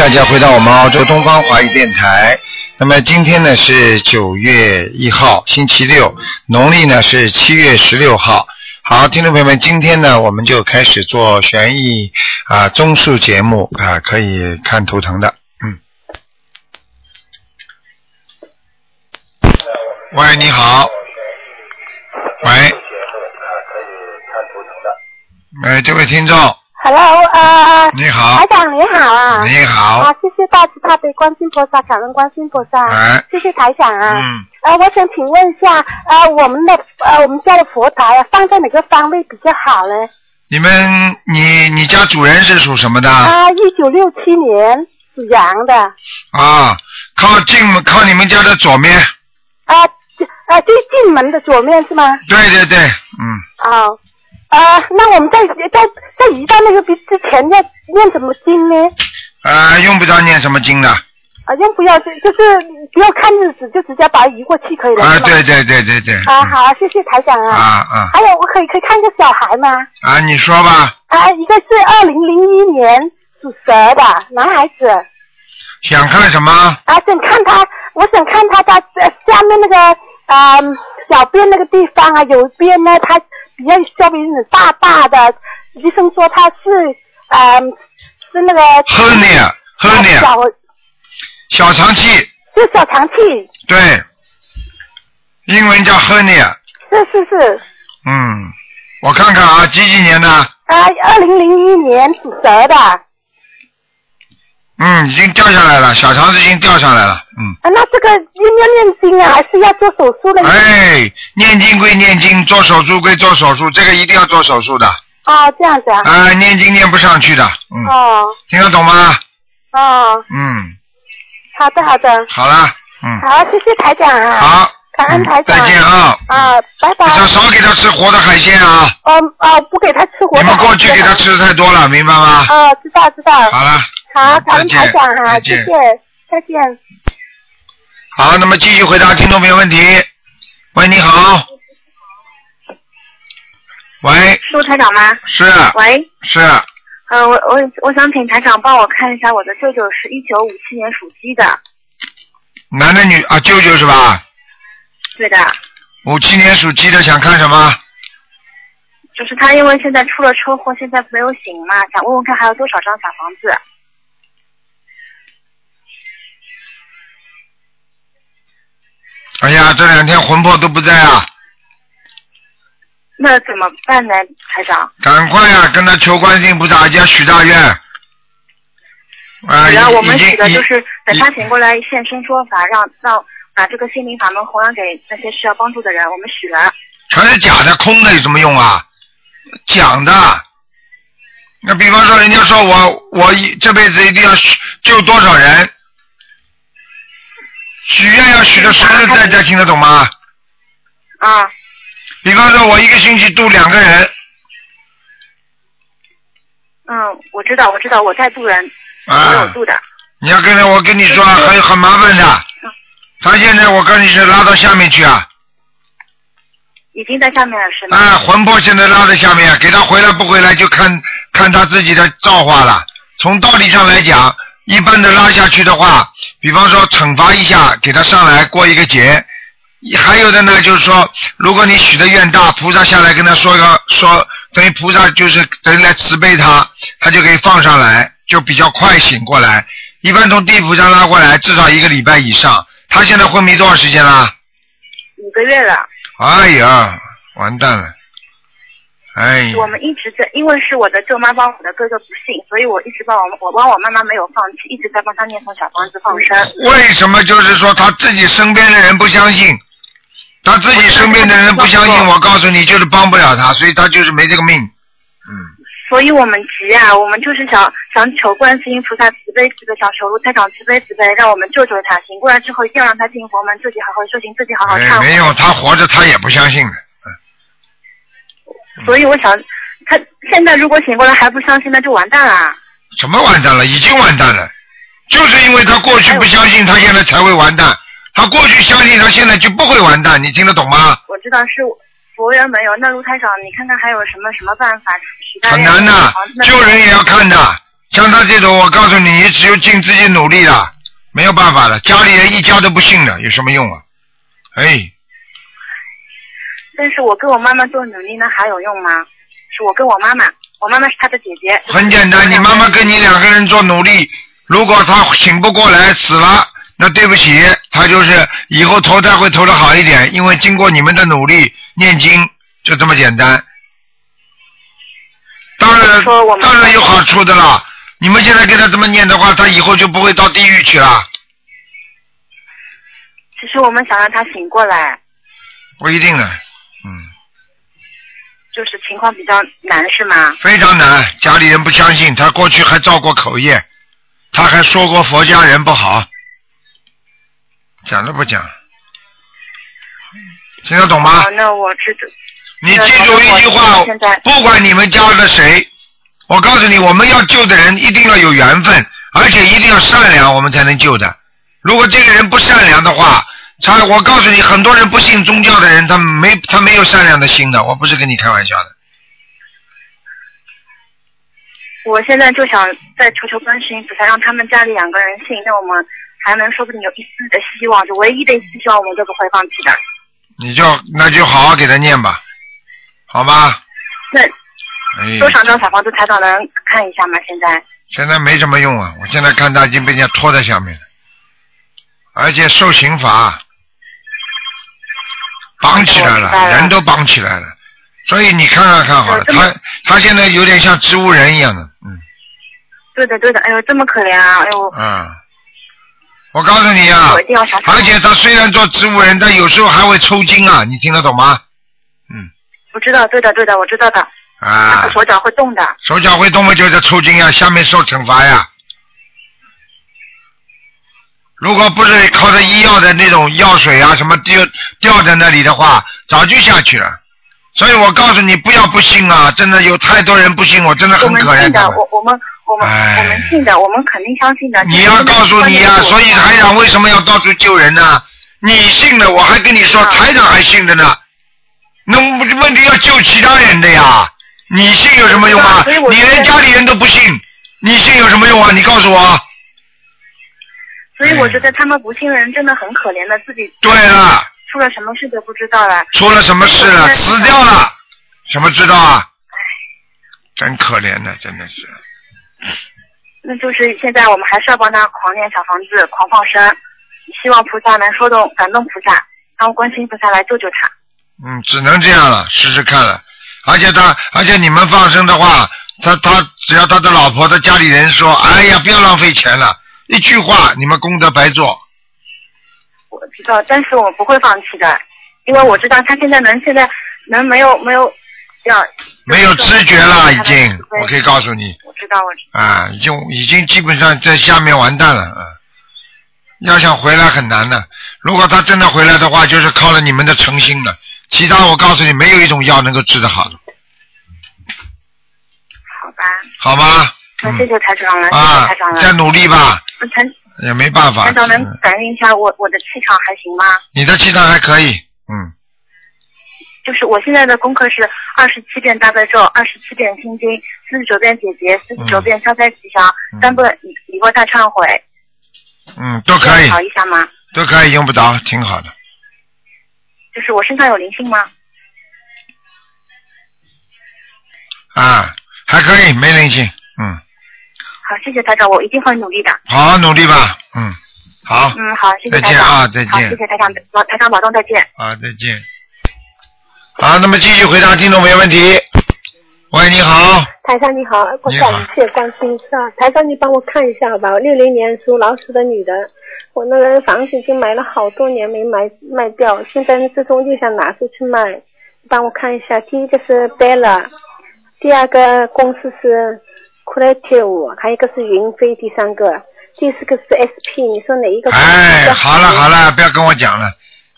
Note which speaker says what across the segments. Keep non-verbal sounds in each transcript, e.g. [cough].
Speaker 1: 大家回到我们澳洲东方华语电台。那么今天呢是九月一号，星期六，农历呢是七月十六号。好，听众朋友们，今天呢我们就开始做悬疑啊综述节目啊，可以看图腾的，嗯。喂，你好。喂。哎，这位听众，
Speaker 2: Hello，呃，
Speaker 1: 你好
Speaker 2: 台。长你好啊。
Speaker 1: 你好
Speaker 2: 啊，谢谢大慈大悲观世音菩萨，感恩观世音菩萨。
Speaker 1: 哎
Speaker 2: 谢谢台长啊。
Speaker 1: 嗯。
Speaker 2: 呃，我想请问一下，呃，我们的呃我们家的佛台啊，放在哪个方位比较好呢？
Speaker 1: 你们，你你家主人是属什么的？
Speaker 2: 啊，一九六七年属羊的。
Speaker 1: 啊，靠进门，靠你们家的左面。
Speaker 2: 啊，这呃最进门的左面是吗？
Speaker 1: 对对对，嗯，
Speaker 2: 哦。呃，那我们在在在移到那个之前要念什么经呢？
Speaker 1: 呃，用不着念什么经的。
Speaker 2: 啊，用不要就就是不要看日子，就直接把它移过去可以了。
Speaker 1: 啊，对对对对对。
Speaker 2: 啊，
Speaker 1: 嗯
Speaker 2: 好，谢谢台长
Speaker 1: 啊
Speaker 2: 啊。
Speaker 1: 啊
Speaker 2: 还有，我可以可以看一个小孩吗？
Speaker 1: 啊！你说吧，
Speaker 2: 啊，一个是二零零一年属蛇的男孩子，
Speaker 1: 想看什么？
Speaker 2: 啊，想看他，我想看他的呃下面那个啊、小便那个地方啊，有一边呢，他比较小鼻子大大的，医生说他是啊、是那个
Speaker 1: hernia hernia
Speaker 2: 小
Speaker 1: 小肠气，
Speaker 2: 是小肠气，
Speaker 1: 对，英文叫 hernia。
Speaker 2: 是是是，
Speaker 1: 嗯，我看看啊，几几年的？
Speaker 2: 啊，二零零一年属蛇的，啊，
Speaker 1: 嗯，已经掉下来了，小肠子已经掉下来了。嗯，
Speaker 2: 那这个要不要念经啊，还是要做手术的？
Speaker 1: 哎，念经归念经，做手术归做手术，这个一定要做手术的。
Speaker 2: 哦，这样子啊。
Speaker 1: 啊，念经念不上去的。嗯，
Speaker 2: 哦
Speaker 1: 听得懂吗？
Speaker 2: 哦，
Speaker 1: 嗯，
Speaker 2: 好的好的，
Speaker 1: 好了，嗯，
Speaker 2: 好，谢谢台长啊。。
Speaker 1: 好，
Speaker 2: 感恩台长。
Speaker 1: 再见啊！
Speaker 2: 啊，拜拜。
Speaker 1: 少少给他吃活的海鲜啊！
Speaker 2: 哦哦，不给他吃活的。
Speaker 1: 你们过去给他。吃的太多了，明白吗？
Speaker 2: 哦，知道知道。
Speaker 1: 好了，
Speaker 2: 好，
Speaker 1: 嗯
Speaker 2: 感恩台长啊，
Speaker 1: 再见
Speaker 2: 谢谢，再见。
Speaker 1: 好，那么继续回答听众朋友问题。喂，你好。喂，
Speaker 3: 是陆台长吗？
Speaker 1: 是
Speaker 3: 喂，
Speaker 1: 是，
Speaker 3: 呃，我我我想请台长帮我看一下，我的舅舅是一九五七年属鸡的，
Speaker 1: 男的女啊，舅舅是吧？
Speaker 3: 对的，
Speaker 1: 五七年属鸡的，想看什么？
Speaker 3: 就是他因为现在出了车祸，现在没有醒嘛，想问问看还有多少张小房子？
Speaker 1: 哎呀，这两天魂魄都不在啊，
Speaker 3: 那怎么办呢，台长？
Speaker 1: 赶快呀、跟他求观世音菩萨，要许大愿。啊，
Speaker 3: 然后我们许的就是等他醒过来现身说法，让让把这个心灵法门弘扬给那些需要帮助的人，我们许了。
Speaker 1: 全是假的，空的有什么用啊？讲的。那比方说，人家说我我一这辈子一定要许救多少人，许愿要许的实实在在，听得懂吗？
Speaker 3: 啊，
Speaker 1: 比方说，我一个星期度两个人，
Speaker 3: 嗯，我知道，我知道，我在度人，我有
Speaker 1: 啊，
Speaker 3: 渡的。
Speaker 1: 你要跟着我跟你说，很很麻烦的。他现在我跟你是拉到下面去啊，
Speaker 3: 已经在下面了是吗？
Speaker 1: 啊，魂魄现在拉在下面，给他回来不回来就看看他自己的造化了。从道理上来讲，一般的拉下去的话，比方说惩罚一下，给他上来过一个节。还有的呢，就是说，如果你许的愿大，菩萨下来跟他说个说，等于菩萨就是等于来慈悲他，他就可以放上来，就比较快醒过来。一般从地府上拉过来，至少一个礼拜以上。他现在昏迷多少时间了？
Speaker 3: 五个月了。
Speaker 1: 哎呀，完蛋了！哎，
Speaker 3: 我们一直在，因为是我的舅妈帮我的哥哥不信，所以我一直帮我我帮我妈妈没有放弃，一直在帮他念诵小房子放生。
Speaker 1: 为什么就是说他自己身边的人不相信，他自己身边的人不相信，我告诉你就是帮不了他，所以他就是没这个命。嗯，
Speaker 3: 所以我们急啊，我们就是想想求观世音菩萨慈悲慈悲，想求卢台长慈悲慈悲，让我们救救他。醒过来之后，一定要让他进佛门，自己好好修行，自己好好
Speaker 1: 哎，
Speaker 3: 忏悔。
Speaker 1: 没有，他活着他也不相信的。
Speaker 3: 所以我想，他现在如果醒过来还不相信，那就完蛋了。
Speaker 1: 什么完蛋了？已经完蛋了，就是因为他过去不相信，他现在才会完蛋。他过去相信，他现在就不会完蛋，你听得懂吗？
Speaker 3: 我知道是佛缘没有，那卢台长，你看看还有什么什么办法？
Speaker 1: 很难的救人也要看的。像他这种，我告诉你，你只有尽自己努力了，没有办法了。家里人一家都不信了，有什么用啊？哎，
Speaker 3: 但是我跟我妈妈做努力，那还有用吗？是我跟我妈妈，我妈妈是她的姐姐。
Speaker 1: 很简单，你妈妈跟你两个人做努力，如果她醒不过来死了，那对不起，她就是以后投胎会投的好一点，因为经过你们的努力念经，就这么简单。当然，当然有好处的啦。你们现在跟她这么念的话，她以后就不会到地狱去了。
Speaker 3: 其实我们想让她醒过来，
Speaker 1: 不一定的，嗯，
Speaker 3: 就是情况比较难，是吗？
Speaker 1: 非常难。家里人不相信，他过去还造过口业，他还说过佛家人不好，讲都不讲，听得懂吗？
Speaker 3: 哦，那我知道。
Speaker 1: 你记住一句话，不管你们家的谁，我告诉你，我们要救的人一定要有缘分，而且一定要善良，我们才能救的。如果这个人不善良的话，他我告诉你，很多人不信宗教的人，他没他没有善良的心的，我不是跟你开玩笑的。
Speaker 3: 我现在就想再求求观世音菩萨，让他们家里两个人信，那我们还能说不定有一丝的希望，就唯一的一丝希望，我们都不会放弃的。
Speaker 1: 你就那就好好给他念吧，好吧？
Speaker 3: 那
Speaker 1: 哎，
Speaker 3: 多少张小房子台长能看一下吗？现在
Speaker 1: 现在没什么用啊！我现在看他已经被人家拖在下面了，而且受刑罚，绑起来了，人都绑起来了。所以你看看看好了，他他现在有点像植物人一样的，嗯
Speaker 3: 对的对的，哎呦这么可怜啊！哎呦，
Speaker 1: 嗯。我告诉你啊
Speaker 3: 我一，定要想想。
Speaker 1: 而且他虽然做植物人，但有时候还会抽筋啊，你听得懂吗？嗯
Speaker 3: 我知道，对的对的，我知道的。
Speaker 1: 啊
Speaker 3: 他，手脚会动的。
Speaker 1: 手脚会动嘛，就是抽筋呀，下面受惩罚呀。如果不是靠着医药的那种药水啊什么吊吊在那里的话，早就下去了。所以我告诉你，不要不信啊！真的有太多人不信，我真的很可怜
Speaker 3: 信的，我我们我们
Speaker 1: 哎
Speaker 3: 我们信的，我们肯定相信的。
Speaker 1: 你要告诉你呀、
Speaker 3: 就是
Speaker 1: 所以台长为什么要到处救人呢？你信了，我还跟你说，
Speaker 3: 啊
Speaker 1: 台长还信的呢。那问题要救其他人的呀，你信有什么用啊你连家里人都不信，你信有什么用啊？你告诉我。
Speaker 3: 所以我觉得他们不信的人真的很可怜的，自己
Speaker 1: 对了，
Speaker 3: 出了什么事都不知道了。
Speaker 1: 出了什么事了？死掉了，什么知道啊？真可怜的，真的是。
Speaker 3: 那就是现在我们还是要帮他狂念小房子，狂放生，希望菩萨能说动感动菩萨，让观世音菩萨来救救他。
Speaker 1: 嗯，只能这样了，试试看了。而且他，而且你们放生的话，他他只要他的老婆、他家里人说，哎呀，不要浪费钱了，一句话，你们功德白做。
Speaker 3: 我知道，但是我不会放弃的，因为我知道他现在能现在能没有没有这样
Speaker 1: 没有知觉了，已经，我可以告诉你，
Speaker 3: 我知道，我知道。
Speaker 1: 啊，已经已经基本上在下面完蛋了，啊，要想回来很难的。如果他真的回来的话，就是靠了你们的诚心了。其他我告诉你，没有一种药能够治得好的，
Speaker 3: 好吧，
Speaker 1: 好吗？
Speaker 3: 那谢谢台长了，谢
Speaker 1: 啊
Speaker 3: 谢台长，了。
Speaker 1: 再努力吧，也没办法。
Speaker 3: 台长能
Speaker 1: 嗯
Speaker 3: 感应一下我我的气场还行吗？
Speaker 1: 你的气场还可以，嗯，
Speaker 3: 就是我现在的功课是二十七遍大悲咒，二十七遍心经，四十九遍解结，四十九遍消灾吉祥，
Speaker 1: 嗯
Speaker 3: 三遍礼礼佛大忏悔，
Speaker 1: 嗯，都可以
Speaker 3: 这样，好一下吗？
Speaker 1: 都可以，用不着，挺好的。
Speaker 3: 就是我身上有灵性吗？
Speaker 1: 啊，还可以，没灵性，嗯，
Speaker 3: 好，谢谢台长，我一定会努力的。
Speaker 1: 好好努力吧，嗯，好，
Speaker 3: 嗯，好，谢谢
Speaker 1: 再见
Speaker 3: 台长。
Speaker 1: 啊再见
Speaker 3: 好，谢谢台长，保台长保重，再见。
Speaker 1: 啊，再见。好，那么继续回答听众朋友问题。喂，你好，
Speaker 4: 台长你好，我感谢观世音菩萨。台长你帮我看一下好吧，六零年属老鼠的女的，我那个房子已经买了好多年没卖卖掉，现在这种就想拿出去卖，你帮我看一下。第一个是 Bella，第二个公司是 Creative，还有一个是云飞，第三个，第四个是 SP，你说哪一个
Speaker 1: 哎，好了好了，不要跟我讲了，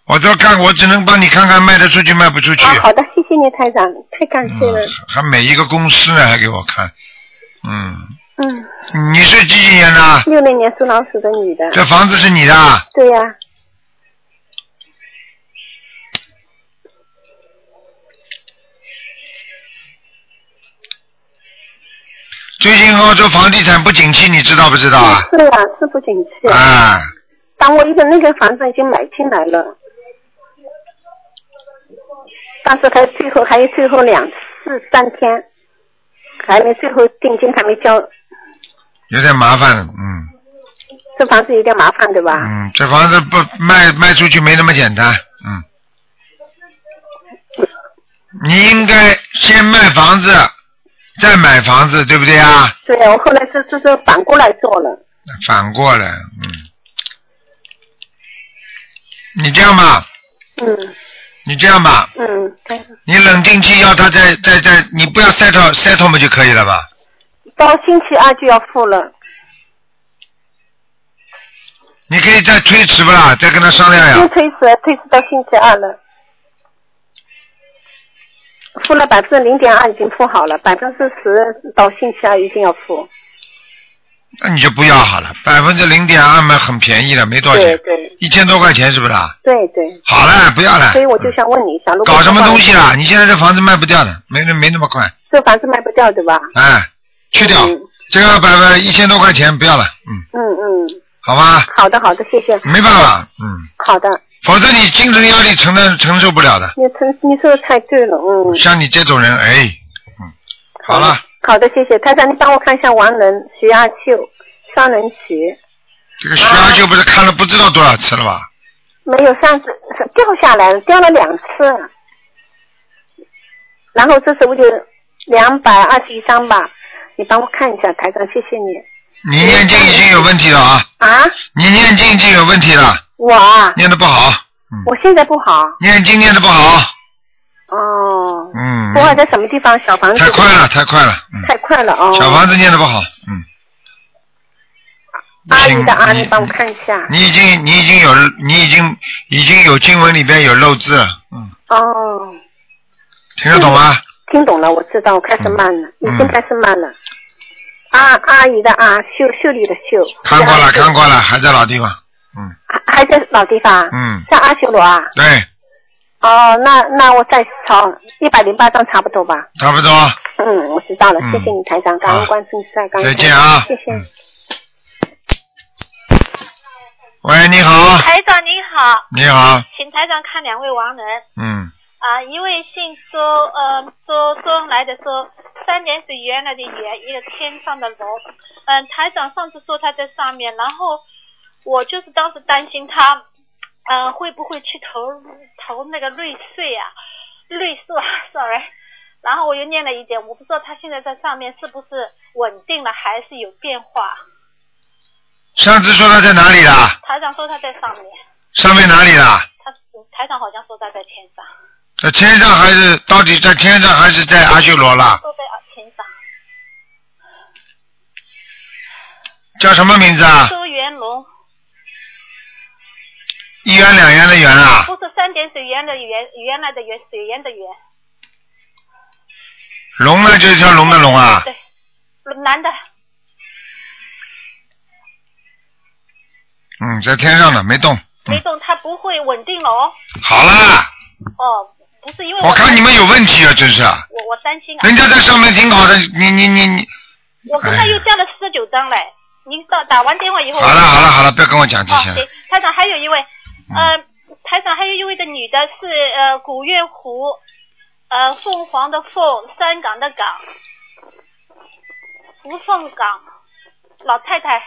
Speaker 1: 我都看，我只能帮你看看卖得出去卖不出去。
Speaker 4: 啊，好的，谢谢你台长，太感谢了
Speaker 1: 嗯。，还每一个公司呢，还给我看，嗯，
Speaker 4: 嗯，
Speaker 1: 你是几几年的？
Speaker 4: 六零年属老鼠的女的，
Speaker 1: 这房子是你的啊？
Speaker 4: 对呀、
Speaker 1: 最近澳洲房地产不景气，你知道不知道啊？
Speaker 4: 是啊，是不景气。
Speaker 1: 啊，
Speaker 4: 但我一个那个房子已经买进来了，但是还最后还有最后两次三天，还没最后定金还没交，
Speaker 1: 有点麻烦，嗯
Speaker 4: 这房子有点麻烦对吧？
Speaker 1: 嗯，这房子不卖卖出去没那么简单，嗯。你应该先卖房子，再买房子，对不对啊？
Speaker 4: 对，我后来是是是反过来做了。
Speaker 1: 反过来，嗯。你这样吧，
Speaker 4: 嗯
Speaker 1: 你这样吧，
Speaker 4: 嗯，对。
Speaker 1: 你冷静期要他再再再，你不要 settle settle 就可以了吧？
Speaker 4: 到星期二就要付了，
Speaker 1: 你可以再推迟不啦？再跟他商量呀。
Speaker 4: 先推迟推迟到星期二了。付了百分之零点二已经付好了，百分之十到星期二一定要付。
Speaker 1: 那你就不要好了，百分之零点二嘛，很便宜了，没多少钱，
Speaker 4: 对对
Speaker 1: 一千多块钱是不是啊？
Speaker 4: 对对，
Speaker 1: 好了，不要了。
Speaker 4: 所以我就想问你一下，如果
Speaker 1: 搞什么东西啊？你现在这房子卖不掉的，没没那么快，
Speaker 4: 这房子卖不掉对吧？
Speaker 1: 哎，去掉
Speaker 4: 嗯
Speaker 1: 这个百分一千多块钱不要了，嗯，
Speaker 4: 嗯嗯，
Speaker 1: 好吧，
Speaker 4: 好的好的，谢谢。
Speaker 1: 没办法，嗯，
Speaker 4: 好的，
Speaker 1: 否则你精神压力承担承受不了的。
Speaker 4: 你承你说的太对了，嗯。
Speaker 1: 像你这种人，哎，嗯，好了，
Speaker 4: 好的，谢谢台长，你帮我看一下王能徐阿秀，双人曲，
Speaker 1: 这个徐阿秀不是看了不知道多少次了吧？
Speaker 4: 没有上次掉下来了，掉了两次，然后这次我就两百二十一张吧，你帮我看一下，台长，谢谢你。
Speaker 1: 你念经已经有问题了啊！
Speaker 4: 啊，
Speaker 1: 你念经已经有问题了，
Speaker 4: 我啊，
Speaker 1: 念的不好，
Speaker 4: 我现在不好，
Speaker 1: 念经念的不好，
Speaker 4: 哦，
Speaker 1: 嗯，
Speaker 4: 不好在什么地方？小房子
Speaker 1: 太快了，太快了，嗯，
Speaker 4: 太快了哦。
Speaker 1: 小房子念的不好，嗯。
Speaker 4: 阿姨的阿，
Speaker 1: 你
Speaker 4: 你帮我看一下。
Speaker 1: 你已经，你已经有，你已经已经有经文里边有漏字了，嗯，
Speaker 4: 哦，
Speaker 1: 听得懂吗？
Speaker 4: 听懂了，我知道，我开始慢了，
Speaker 1: 嗯
Speaker 4: 已经开始慢了。阿阿姨的阿，秀秀丽的秀。
Speaker 1: 看过了，看过了，还在老地方，嗯。
Speaker 4: 还还在老地方。
Speaker 1: 嗯，
Speaker 4: 在阿修罗啊。
Speaker 1: 对，
Speaker 4: 哦，那那我再抄一百零八张差不多吧。
Speaker 1: 差不多，
Speaker 4: 嗯，我知道了，
Speaker 1: 嗯。
Speaker 4: 谢谢你台长，感
Speaker 1: 好
Speaker 4: 恩观世音菩萨，感恩
Speaker 1: 再见啊。
Speaker 4: 谢谢。
Speaker 1: 嗯。喂，你好，
Speaker 5: 台长您好，
Speaker 1: 你好，
Speaker 5: 请台长看两位亡人。
Speaker 1: 嗯，
Speaker 5: 啊，一位姓周，呃，周周恩来的周，三点水原来的原，一个天上的楼。嗯，台长上次说他在上面，然后我就是当时担心他，嗯、会不会去投投那个瑞穗啊，瑞穗啊，[laughs] sorry。然后我又念了一点，我不知道他现在在上面是不是稳定了，还是有变化。
Speaker 1: 上次说他在哪里啦？
Speaker 5: 台长说他在上面，
Speaker 1: 上面哪里啦？
Speaker 5: 他台长好像说他在天上，
Speaker 1: 在天上还是到底在天上还是在阿修罗啦？
Speaker 5: 都在天上。
Speaker 1: 叫什么名字啊？
Speaker 5: 周元龙
Speaker 1: 一元两元的元啊？
Speaker 5: 不是三点水源的源，原来的源，水源的源。
Speaker 1: 龙呢，就是条龙的龙啊。
Speaker 5: 对，男的，
Speaker 1: 嗯，在天上呢，没动。
Speaker 5: 没动，他不会稳定了哦。
Speaker 1: 好啦，
Speaker 5: 哦，不是因为
Speaker 1: 我看你们有问题啊，真是。
Speaker 5: 我我担心啊。
Speaker 1: 人家在上面挺好的，你你你你，
Speaker 5: 我跟他又掉了四十九张嘞。您打打完电话以后。
Speaker 1: 好了好了好了，不要跟我讲这
Speaker 5: 哦，
Speaker 1: 些了。
Speaker 5: 对，台长还有一位，
Speaker 1: 嗯
Speaker 5: 呃，台长还有一位的女的是呃古月湖，呃凤凰的凤，山岗的岗，福凤岗，老太太，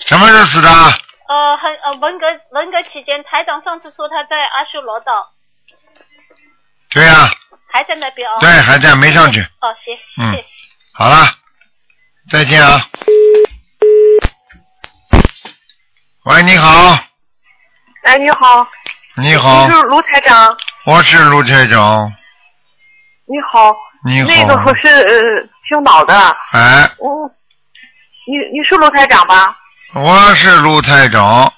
Speaker 1: 什么时候死的啊？
Speaker 5: 呃很呃文革文革期间，台长上次说他在阿修罗道，
Speaker 1: 对呀、
Speaker 5: 还在那边哦。
Speaker 1: 对，还在没上去。
Speaker 5: 哦，行，
Speaker 1: 嗯。好了，再见啊。喂，你好，
Speaker 6: 哎，你好，
Speaker 1: 你好。
Speaker 6: 你，是卢台长，
Speaker 1: 我是卢台长，
Speaker 6: 你好，
Speaker 1: 你好。
Speaker 6: 那个我是呃青岛的，
Speaker 1: 哎，
Speaker 6: 我、你你是卢台长吧？
Speaker 1: 我是卢台长，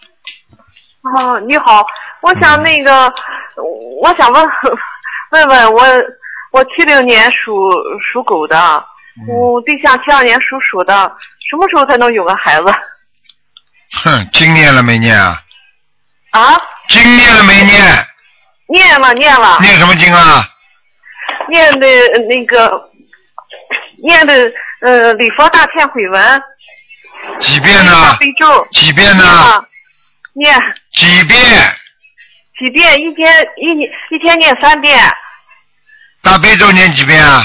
Speaker 6: 哦，你好，我想
Speaker 1: 嗯
Speaker 6: 那个，我想问 [laughs] 问问我，我七零年属属狗的，
Speaker 1: 嗯。
Speaker 6: 我对象七二年属鼠的，什么时候才能有个孩子？
Speaker 1: 哼，经念了没念啊？
Speaker 6: 啊？
Speaker 1: 经念了没念？
Speaker 6: 念了念了，
Speaker 1: 念什么经啊？
Speaker 6: 念的那个念的呃礼佛大忏悔文，
Speaker 1: 几遍
Speaker 6: 大
Speaker 1: 呢？
Speaker 6: 悲咒，
Speaker 1: 几遍呢？
Speaker 6: 啊念
Speaker 1: 几遍？
Speaker 6: 几遍，一天一年一天念三遍，
Speaker 1: 大悲咒念几遍啊？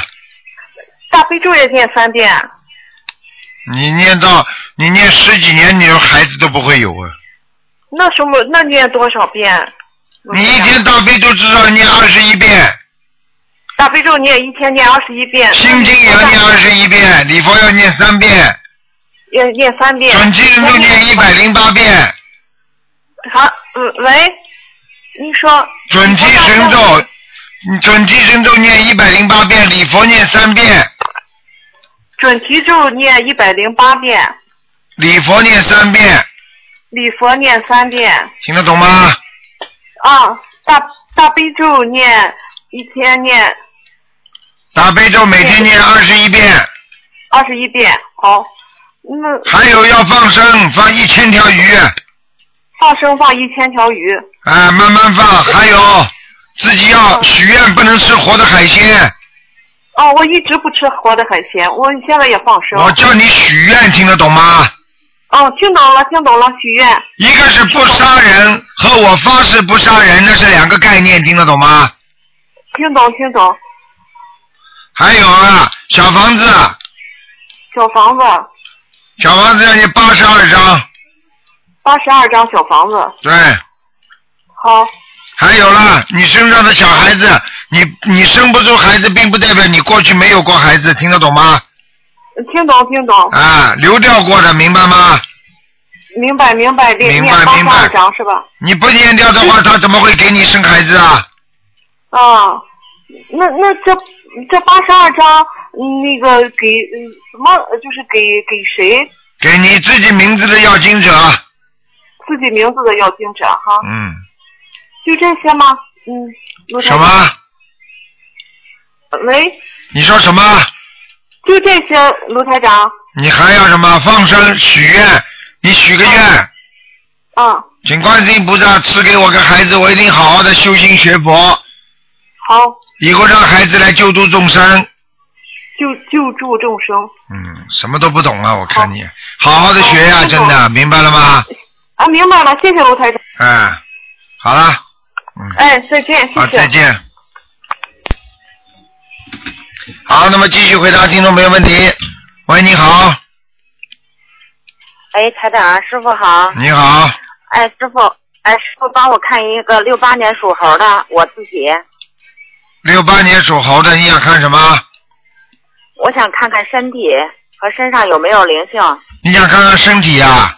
Speaker 6: 大悲咒也念三遍。
Speaker 1: 你念到你念十几年，你的孩子都不会有啊！
Speaker 6: 那什么，那念多少遍？
Speaker 1: 你一天大悲咒至少念二十一遍，
Speaker 6: 大悲咒念一天念二十一遍，
Speaker 1: 心经也要念二十一遍，礼佛要念三遍，
Speaker 6: 要念三遍。
Speaker 1: 准提神咒念一百零八遍，
Speaker 6: 好，嗯，喂，你说。
Speaker 1: 准提神咒，准提神咒念一百零八遍，礼佛念三遍，
Speaker 6: 准提咒念一百零八遍，
Speaker 1: 礼佛念三遍，
Speaker 6: 礼佛念三遍。
Speaker 1: 听得懂吗？
Speaker 6: 啊，大大悲咒念一天念
Speaker 1: 大悲咒每天念二十一遍，
Speaker 6: 二十一遍。好，那
Speaker 1: 还有要放生，放一千条鱼，
Speaker 6: 放生放一千条鱼。
Speaker 1: 啊，慢慢放。还有自己要许愿，不能吃活的海鲜。
Speaker 6: 哦，我一直不吃活的海鲜，我现在也放生。
Speaker 1: 我叫你许愿，听得懂吗？
Speaker 6: 哦，听懂了，听懂了，许愿。
Speaker 1: 一个是不杀人，和我发誓不杀人，那是两个概念，听得懂吗？
Speaker 6: 听懂，听懂。
Speaker 1: 还有啊，小房子，
Speaker 6: 小房子
Speaker 1: 小房子要你八十二张，
Speaker 6: 八十二张小房子。
Speaker 1: 对。
Speaker 6: 好，
Speaker 1: 还有啦，你身上的小孩子，你你生不出孩子，并不代表你过去没有过孩子，听得懂吗？
Speaker 6: 听懂，听懂。
Speaker 1: 啊，流掉过的，明白吗？
Speaker 6: 明白，明白，念
Speaker 1: 明白
Speaker 6: 念八十
Speaker 1: 明白
Speaker 6: 二张是吧？
Speaker 1: 你不念掉的话，他怎么会给你生孩子啊？
Speaker 6: 啊，那那这这八十二张，嗯那个给嗯什么，就是给给谁
Speaker 1: 给你自己名字的要经者，
Speaker 6: 自己名字的要经者哈？
Speaker 1: 嗯，
Speaker 6: 就这些吗？嗯，
Speaker 1: 什么？
Speaker 6: 喂，
Speaker 1: 你说什么？
Speaker 6: 就这些，卢台长。
Speaker 1: 你还要什么？放生、许愿，你许个愿，
Speaker 6: 啊，
Speaker 1: 请观世音菩萨赐给我个孩子，我一定好好的修心学佛，
Speaker 6: 好，
Speaker 1: 以后让孩子来救度众生。
Speaker 6: 救救助众生。
Speaker 1: 嗯，什么都不懂啊，我看你，好好的学呀、
Speaker 6: 好
Speaker 1: 真的，明白了吗？
Speaker 6: 啊，明白了，谢谢卢台长。
Speaker 1: 哎，好了，嗯，
Speaker 6: 哎，再见，谢谢。
Speaker 1: 好，再见。好，那么继续回答听众朋友问题。喂，你好，
Speaker 7: 哎，台长，师傅好。
Speaker 1: 你好，
Speaker 7: 哎，师傅，哎，师傅帮我看一个六八年属猴的，我自己，
Speaker 1: 六八年属猴的，你想看什么？
Speaker 7: 我想看看身体和身上有没有灵性。
Speaker 1: 你想看看身体呀、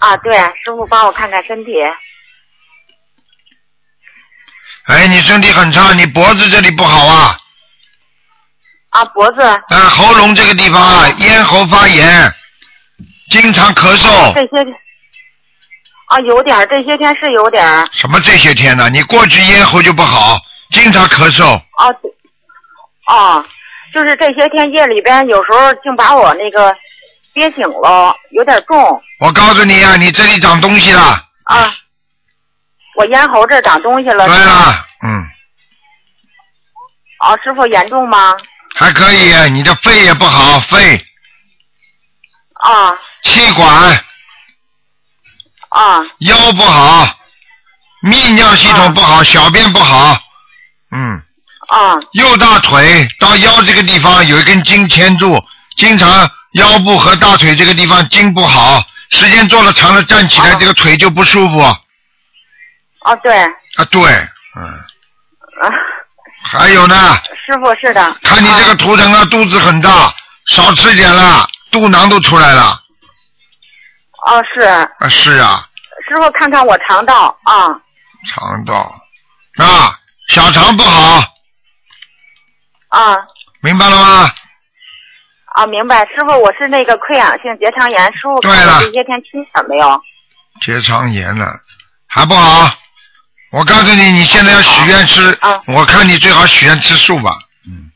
Speaker 7: 啊，对，师傅帮我看看身体。
Speaker 1: 哎，你身体很差，你脖子这里不好啊，
Speaker 7: 啊，脖子
Speaker 1: 啊，喉咙这个地方啊，咽喉发炎，经常咳嗽。
Speaker 7: 这些，啊，有点儿，这些天是有点儿。
Speaker 1: 什么这些天呢？你过去咽喉就不好，经常咳嗽。
Speaker 7: 啊，对哦，就是这些天夜里边，有时候竟把我那个憋醒了，有点重
Speaker 1: 我告诉你啊，你这里长东西了。
Speaker 7: 啊。我咽喉这儿长东西了。
Speaker 1: 对了，嗯，
Speaker 7: 哦，师傅严重吗？
Speaker 1: 还可以，你的肺也不好，肺、
Speaker 7: 啊。
Speaker 1: 气管、
Speaker 7: 啊。
Speaker 1: 腰不好，泌尿系统不好，小便不好，嗯，
Speaker 7: 啊。
Speaker 1: 右大腿到腰这个地方有一根筋牵住，经常腰部和大腿这个地方筋不好，时间坐了长了站起来
Speaker 7: 哦
Speaker 1: 这个腿就不舒服。啊，
Speaker 7: 对。
Speaker 1: 啊，对，嗯，
Speaker 7: 啊，
Speaker 1: 还有呢，
Speaker 7: 师傅是的。
Speaker 1: 看你这个图腾啊，肚子很大，少吃一点了，肚囊都出来了，
Speaker 7: 哦，是
Speaker 1: 啊是啊，
Speaker 7: 师傅看看我肠道啊
Speaker 1: 肠道啊，小肠不好，
Speaker 7: 啊
Speaker 1: 明白了吗？
Speaker 7: 啊，明白。师傅，我是那个溃疡性结肠炎，师傅
Speaker 1: 对了
Speaker 7: 这些天清点没有？
Speaker 1: 结肠炎了，还不好。我告诉你，你现在要许愿吃，
Speaker 7: 啊
Speaker 1: 我看你最好许愿吃素吧。嗯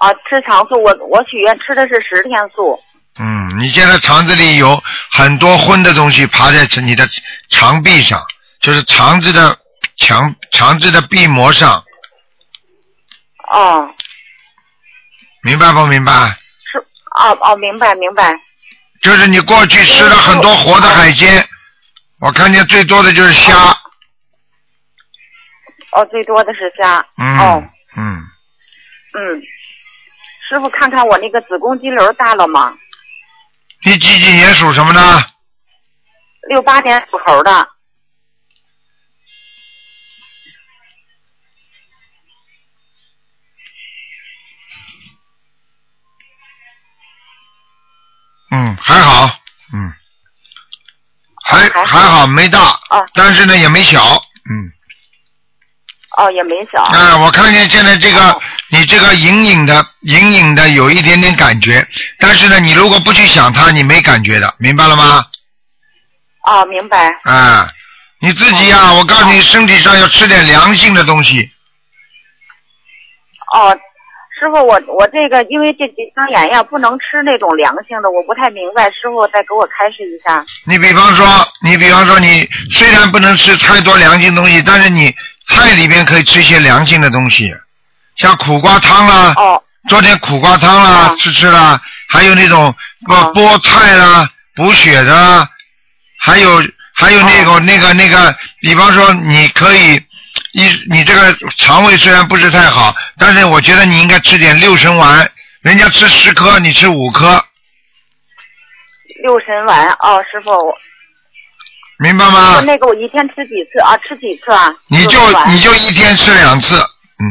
Speaker 7: 啊，吃长素，我我许愿吃的是十天素。
Speaker 1: 嗯，你现在肠子里有很多荤的东西爬在你的肠壁上，就是肠子的墙肠子的壁膜上，
Speaker 7: 哦
Speaker 1: 明白不明白？
Speaker 7: 是哦哦，明白明白。
Speaker 1: 就是你过去吃了很多活的海鲜，我看见最多的就是虾。
Speaker 7: 哦，最多的是虾。
Speaker 1: 嗯
Speaker 7: 哦
Speaker 1: 嗯，
Speaker 7: 嗯，师傅看看我那个子宫肌瘤大了吗？
Speaker 1: 你几几年属什么的？
Speaker 7: 六八年属猴的。
Speaker 1: 嗯，还好，嗯，还
Speaker 7: 还好
Speaker 1: 没大，
Speaker 7: 哦
Speaker 1: 但是呢也没小，嗯，
Speaker 7: 哦，也没小。
Speaker 1: 啊，我看见现在这个
Speaker 7: 哦
Speaker 1: 你这个隐隐的隐隐的有一点点感觉，但是呢你如果不去想它，你没感觉的，明白了吗？
Speaker 7: 哦，明白。
Speaker 1: 啊，你自己呀、我告诉你，身体上要吃点良性的东西，
Speaker 7: 哦，师傅，我我这个因为这结肠炎呀，不能吃那种凉性的，我不太明白，师傅再给我开示一下。
Speaker 1: 你比方说，你比方说，你虽然不能吃太多凉性东西，但是你菜里边可以吃一些凉性的东西，像苦瓜汤啦，
Speaker 7: 哦。
Speaker 1: 做点苦瓜汤啦，
Speaker 7: 哦。
Speaker 1: 吃吃啦，还有那种
Speaker 7: 哦
Speaker 1: 菠菠菜啦，补血的啦，还有还有那个、
Speaker 7: 哦。
Speaker 1: 那个那个，比方说你可以你你这个肠胃虽然不是太好，但是我觉得你应该吃点六神丸，人家吃十颗，你吃五颗，
Speaker 7: 六神丸哦，师傅，我
Speaker 1: 明白吗？
Speaker 7: 那个我一天吃几次啊？吃几次啊？
Speaker 1: 你就你就一天吃两次，嗯，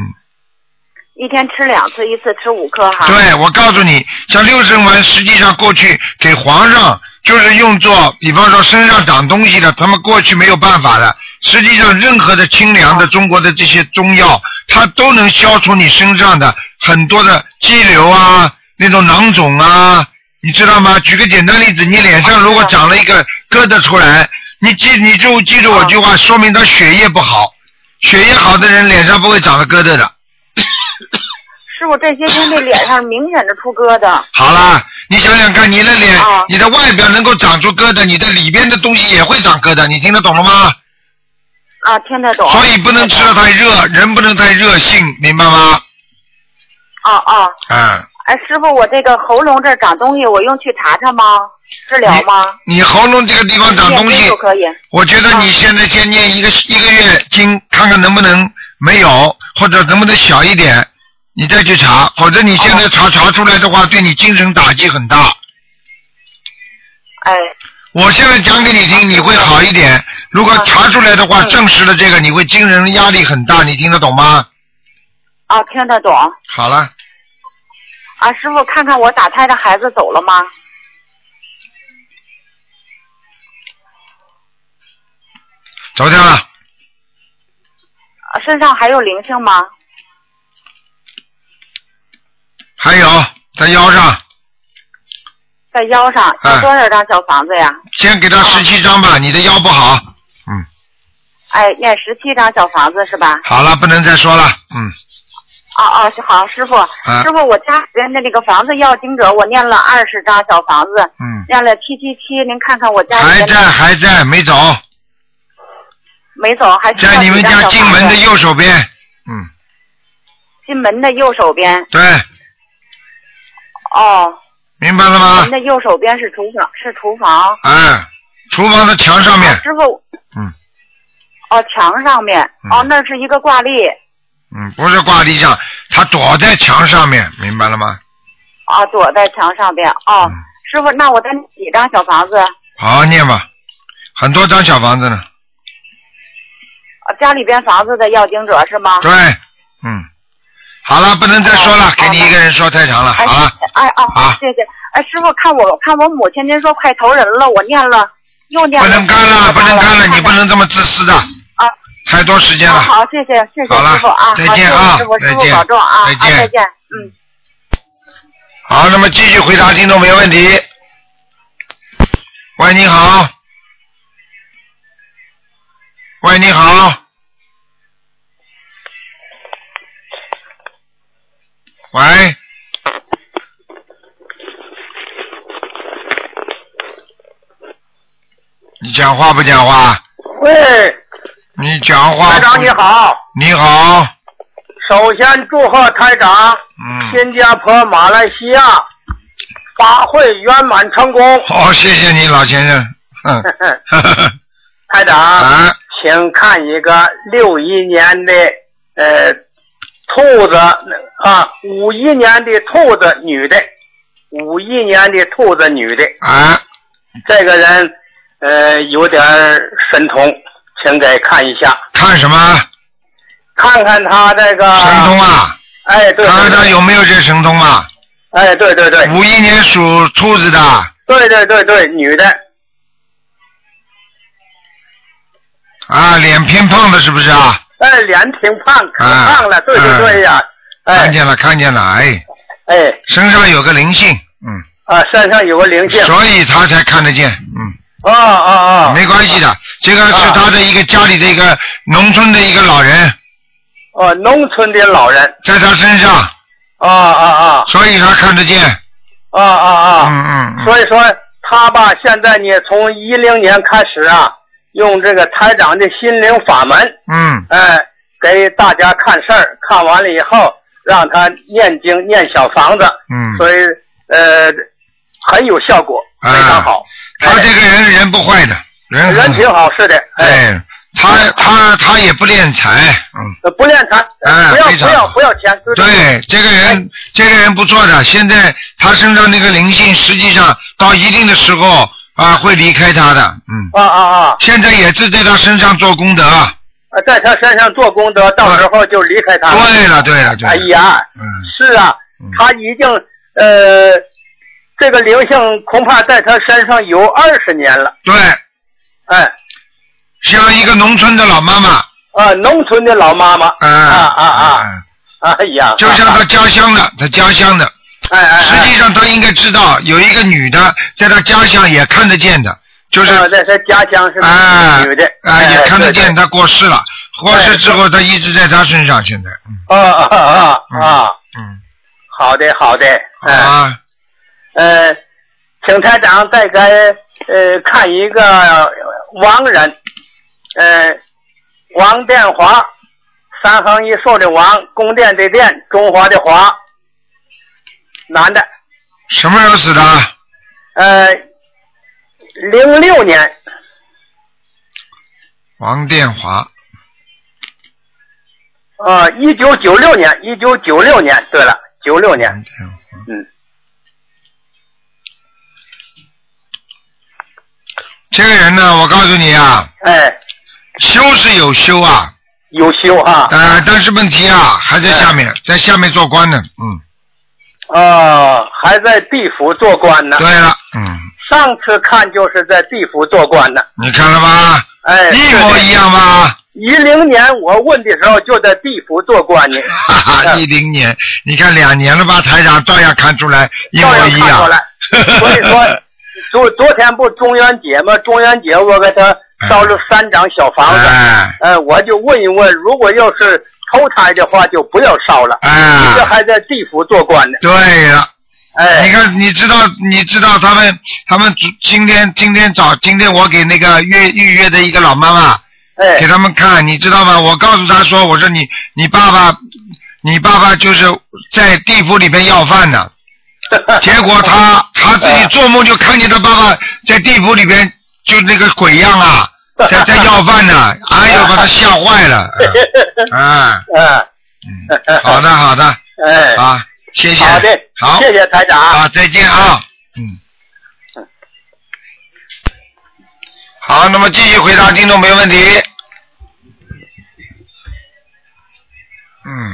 Speaker 7: 一天吃两次，一次吃五颗哈。
Speaker 1: 对，我告诉你，像六神丸实际上过去给皇上就是用作，比方说身上长东西的，他们过去没有办法的。实际上，任何的清凉的中国的这些中药，它都能消除你身上的很多的肌瘤啊，那种囊肿啊，你知道吗？举个简单例子，你脸上如果长了一个疙瘩出来，你记你就记住我句话，说明他血液不好。血液好的人脸上不会长了疙瘩的。[coughs]
Speaker 7: 师傅这些天这脸上明显的出疙瘩。
Speaker 1: 好啦，你想想看，你的脸，
Speaker 7: 哦
Speaker 1: 你的外表能够长出疙瘩，你的里边的东西也会长疙瘩，你听得懂了吗？
Speaker 7: 啊，听得懂。
Speaker 1: 所以不能吃的太热，人不能太热性，明白吗？
Speaker 7: 哦哦，
Speaker 1: 嗯，
Speaker 7: 哎，师傅，我这个喉咙这儿长东西，我用去查查吗？治疗吗？
Speaker 1: 你喉咙这个地方长东西
Speaker 7: 可以。
Speaker 1: 我觉得你现在先念一个一个月经，看看能不能没有，或者能不能小一点，你再去查，否则你现在查查出来的话，对你精神打击很大。
Speaker 7: 哎，
Speaker 1: 我现在讲给你听，你会好一点。如果查出来的话，
Speaker 7: 嗯
Speaker 1: 证实了这个，你会精神压力很大，你听得懂吗？
Speaker 7: 啊，听得懂。
Speaker 1: 好了，
Speaker 7: 啊，师傅，看看我打胎的孩子走了吗？
Speaker 1: 走掉了，
Speaker 7: 啊身上还有灵性吗？
Speaker 1: 还有在腰上，
Speaker 7: 在腰上，
Speaker 1: 哎
Speaker 7: 要多少张小房子呀？
Speaker 1: 先给他十七张吧，你的腰不好。嗯，
Speaker 7: 哎，念十七张小房子是吧？
Speaker 1: 好了，不能再说了。嗯，
Speaker 7: 哦哦，好，师傅，
Speaker 1: 啊
Speaker 7: 师傅，我家里边的那个房子要经者，我念了二十张小房子，
Speaker 1: 嗯，
Speaker 7: 念了七七七，您看看我家里
Speaker 1: 还在还在没走，
Speaker 7: 没走，还
Speaker 1: 在你们家进门的右手边。嗯，
Speaker 7: 进门的右手边，
Speaker 1: 对，
Speaker 7: 哦，
Speaker 1: 明白了吗？
Speaker 7: 门？的右手边是厨房，是厨房。
Speaker 1: 哎，厨房的墙上面。
Speaker 7: 啊，师傅，
Speaker 1: 嗯。
Speaker 7: 哦，墙上面，
Speaker 1: 嗯。
Speaker 7: 哦，那是一个挂历，
Speaker 1: 嗯，不是挂历上，他躲在墙上面，明白了吗？
Speaker 7: 啊，躲在墙上边，哦，
Speaker 1: 嗯。
Speaker 7: 师傅，那我再几张小房子？
Speaker 1: 好好念吧，很多张小房子呢。
Speaker 7: 啊家里边房子的要经者是吗？
Speaker 1: 对，嗯，好了，不能再说了
Speaker 7: 哦，
Speaker 1: 给你一个人说太长了，
Speaker 7: 哎
Speaker 1: 好了，，
Speaker 7: 哎哦
Speaker 1: 好，
Speaker 7: 谢谢。哎，师傅，看我看我母亲，您说快投人了，我念了又念
Speaker 1: 不。能干了，不能干了，你不能这么自私的，
Speaker 7: 啊。
Speaker 1: 太多时间了。
Speaker 7: 啊好，谢谢谢谢师傅啊，
Speaker 1: 再见啊
Speaker 7: 师傅，师傅保重啊，
Speaker 1: 再见
Speaker 7: 啊再见，嗯。
Speaker 1: 好，那么继续回答听众没有问题。喂，你好。喂，你好。喂。你讲话不讲话？
Speaker 8: 喂，
Speaker 1: 你讲话不。
Speaker 8: 台长你好，
Speaker 1: 你好。
Speaker 8: 首先祝贺台长
Speaker 1: 嗯。
Speaker 8: 新加坡、马来西亚法会圆满成功。
Speaker 1: 好，谢谢你老先生。嗯，[laughs] [laughs]
Speaker 8: 台长，
Speaker 1: 啊，
Speaker 8: 请看一个六一年的呃兔子啊，五一年的兔子女的，五一年的兔子女的，
Speaker 1: 啊，
Speaker 8: 这个人呃有点神通，请给看一下，
Speaker 1: 看什么？
Speaker 8: 看看他这个
Speaker 1: 神通啊？
Speaker 8: 哎，对，
Speaker 1: 看看他有没有这神通啊？
Speaker 8: 哎，对对对，
Speaker 1: 五一年属兔子的，
Speaker 8: 对对对对，女的，
Speaker 1: 啊，脸偏胖的，是不是啊？
Speaker 8: 哎，脸挺胖，可
Speaker 1: 啊
Speaker 8: 胖了，对对对呀，哎。
Speaker 1: 看见了，看见了，哎，
Speaker 8: 哎。
Speaker 1: 身上有个灵性，嗯，
Speaker 8: 啊，身上有个灵性，
Speaker 1: 所以他才看得见，嗯，
Speaker 8: 啊啊啊，
Speaker 1: 没关系的，这个是他的一个家里的一个农村的一个老人，
Speaker 8: 哦，农村的老人，
Speaker 1: 在他身上，
Speaker 8: 啊啊啊
Speaker 1: 所以他看得见，
Speaker 8: 啊啊啊，
Speaker 1: 嗯嗯嗯，
Speaker 8: 所以说他吧，现在呢，从一零年开始啊，用这个台长的心灵法门，
Speaker 1: 嗯，
Speaker 8: 哎，给大家看事儿，看完了以后，让他念经念小房子，
Speaker 1: 嗯。
Speaker 8: 所以呃很有效果，非常好，
Speaker 1: 他这个人人不坏的，人
Speaker 8: 人挺好，是的，哎，
Speaker 1: 哎，他他他也不敛财，嗯，
Speaker 8: 呃不练财，
Speaker 1: 哎
Speaker 8: 不要不要不要钱，对
Speaker 1: 对，这个人这个人不错的，现在他身上那个灵性，实际上到一定的时候啊会离开他的，嗯，
Speaker 8: 啊啊啊，
Speaker 1: 现在也是在他身上做功德，
Speaker 8: 啊在他身上做功德，到时候就离开他了。
Speaker 1: 对了对了对了，
Speaker 8: 哎呀，
Speaker 1: 嗯，
Speaker 8: 是啊，他已经呃，这个灵性恐怕在他身上有二十年了。
Speaker 1: 对，
Speaker 8: 哎，
Speaker 1: 像一个农村的老妈妈，
Speaker 8: 啊，农村的老妈妈。
Speaker 1: 啊。
Speaker 8: 啊啊啊！哎呀，
Speaker 1: 就像他家乡的，他家乡的，
Speaker 8: 哎哎，
Speaker 1: 实际上他应该知道有一个女的在他家乡也看得见的，就是
Speaker 8: 啊在他家乡是
Speaker 1: 啊
Speaker 8: 女的，
Speaker 1: 啊
Speaker 8: 哎
Speaker 1: 也看得见，他过世了，过世之后他一直在他身上，现在，嗯。
Speaker 8: 啊啊啊啊！
Speaker 1: 嗯，
Speaker 8: 好的好的，哎。
Speaker 1: 啊，
Speaker 8: 呃，请台长再给呃看一个王人，呃，王殿华，三横一竖的王，宫殿的殿，中华的华，男的，
Speaker 1: 什么时候死的？
Speaker 8: 呃，零六年，
Speaker 1: 王殿华，
Speaker 8: 呃，一九九六年，一九九六年，对了，九六年，嗯，
Speaker 1: 这个人呢，我告诉你啊，
Speaker 8: 哎，
Speaker 1: 修是有修啊，
Speaker 8: 有修啊，
Speaker 1: 呃，但是问题啊还在下面，在下面做官呢，嗯，
Speaker 8: 啊，还在地府做官呢。
Speaker 1: 对了，嗯，
Speaker 8: 上次看就是在地府做官呢。
Speaker 1: 你看了吧？
Speaker 8: 哎，
Speaker 1: 一模一样吧？
Speaker 8: 一零年我问的时候就在地府做官呢。
Speaker 1: 哈哈，一零年，你看两年了吧？台长照样看出来一模
Speaker 8: 照样
Speaker 1: 一样。
Speaker 8: 看出来。[laughs] 所以说，昨昨天不中元节吗？中元节我给他烧了三张小房子。
Speaker 1: 哎
Speaker 8: 哎，我就问一问，如果要是投胎的话，就不要烧了。
Speaker 1: 哎
Speaker 8: 你这还在地府做官呢。
Speaker 1: 对了，
Speaker 8: 哎，
Speaker 1: 你看，你知道，你知道他们，他们今天今天早，今天我给那个预预约的一个老妈妈，
Speaker 8: 哎
Speaker 1: 给他们看，你知道吗？我告诉他说，我说你你爸爸，你爸爸就是在地府里边要饭的，[laughs] 结果他他自己做梦就看见他爸爸在地府里边就那个鬼样啊，在在要饭呢，哎呦，把他吓坏了，[laughs] 啊，
Speaker 8: 嗯，
Speaker 1: 好的好的，
Speaker 8: 哎，
Speaker 1: 啊，谢谢，
Speaker 8: 好的，[laughs]
Speaker 1: 好，
Speaker 8: 谢谢台长。
Speaker 1: 啊，再见啊，嗯。好，那么继续回答听众没问题。嗯，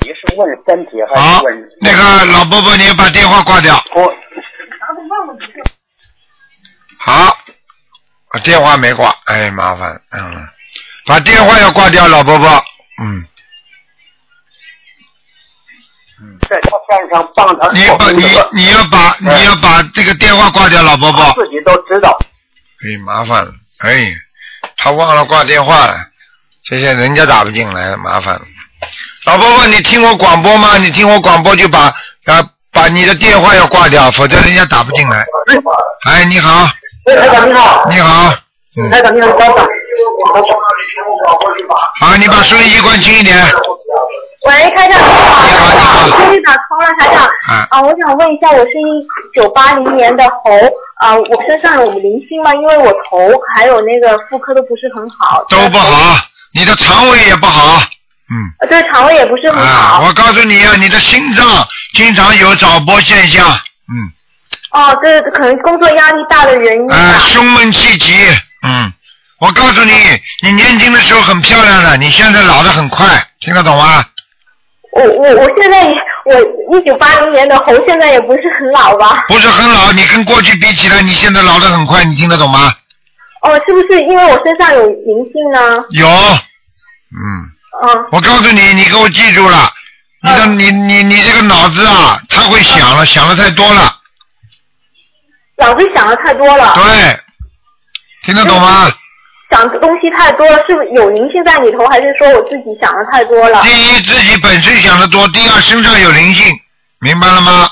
Speaker 8: 你是问身体还
Speaker 1: 好
Speaker 8: 是问？，
Speaker 1: 那个老伯伯，你把电话挂掉。
Speaker 8: 我
Speaker 1: 好，我电话没挂，哎，麻烦，嗯，把电话要挂掉，老伯伯，嗯，嗯
Speaker 8: 在他身上帮他
Speaker 1: 你把你你要把你要把这个电话挂掉，老伯伯。
Speaker 8: 自己都知道。
Speaker 1: 哎，麻烦了，哎，他忘了挂电话了，现在人家打不进来，麻烦了。老伯伯，你听我广播吗？你听我广播就把啊把你的电话要挂掉，否则人家打不进来。哎，你好，
Speaker 8: 哎，台长你好，
Speaker 1: 你好，嗯，
Speaker 8: 台长你好，稍等。
Speaker 1: 好，你把收音机关轻一点。
Speaker 9: 喂，台长，你好，终于打通了，台长。
Speaker 1: 啊
Speaker 9: 啊，我想问一下，我是一九八零年的猴，啊，我身上有灵性吗？因为我头还有那个妇科都不是很好。
Speaker 1: 都不好，你的肠胃也不好，
Speaker 9: 嗯。对，肠胃也不是很
Speaker 1: 啊，
Speaker 9: 好。
Speaker 1: 我告诉你啊，你的心脏经常有早搏现象，嗯，
Speaker 9: 哦，这可能工作压力大的原因
Speaker 1: 啊，
Speaker 9: 吧。
Speaker 1: 胸闷气急，嗯，我告诉你，你年轻的时候很漂亮的，你现在老的很快，听得懂吗？
Speaker 9: 我我我现在我一九八零年的猴，现在也不是很老吧？
Speaker 1: 不是很老，你跟过去比起来，你现在老的很快，你听得懂吗？
Speaker 9: 哦，是不是因为我身上有灵性呢？
Speaker 1: 有，嗯，
Speaker 9: 嗯。
Speaker 1: 我告诉你，你给我记住了，你的你你你这个脑子啊，太会想了，想的太多了，
Speaker 9: 脑子想的太多了。
Speaker 1: 对，听得懂吗？
Speaker 9: 想的东西太多了，是不是有灵性在里头，还是说我自己想的太多了？
Speaker 1: 第一，自己本身想的多；第二，身上有灵性，明白了吗？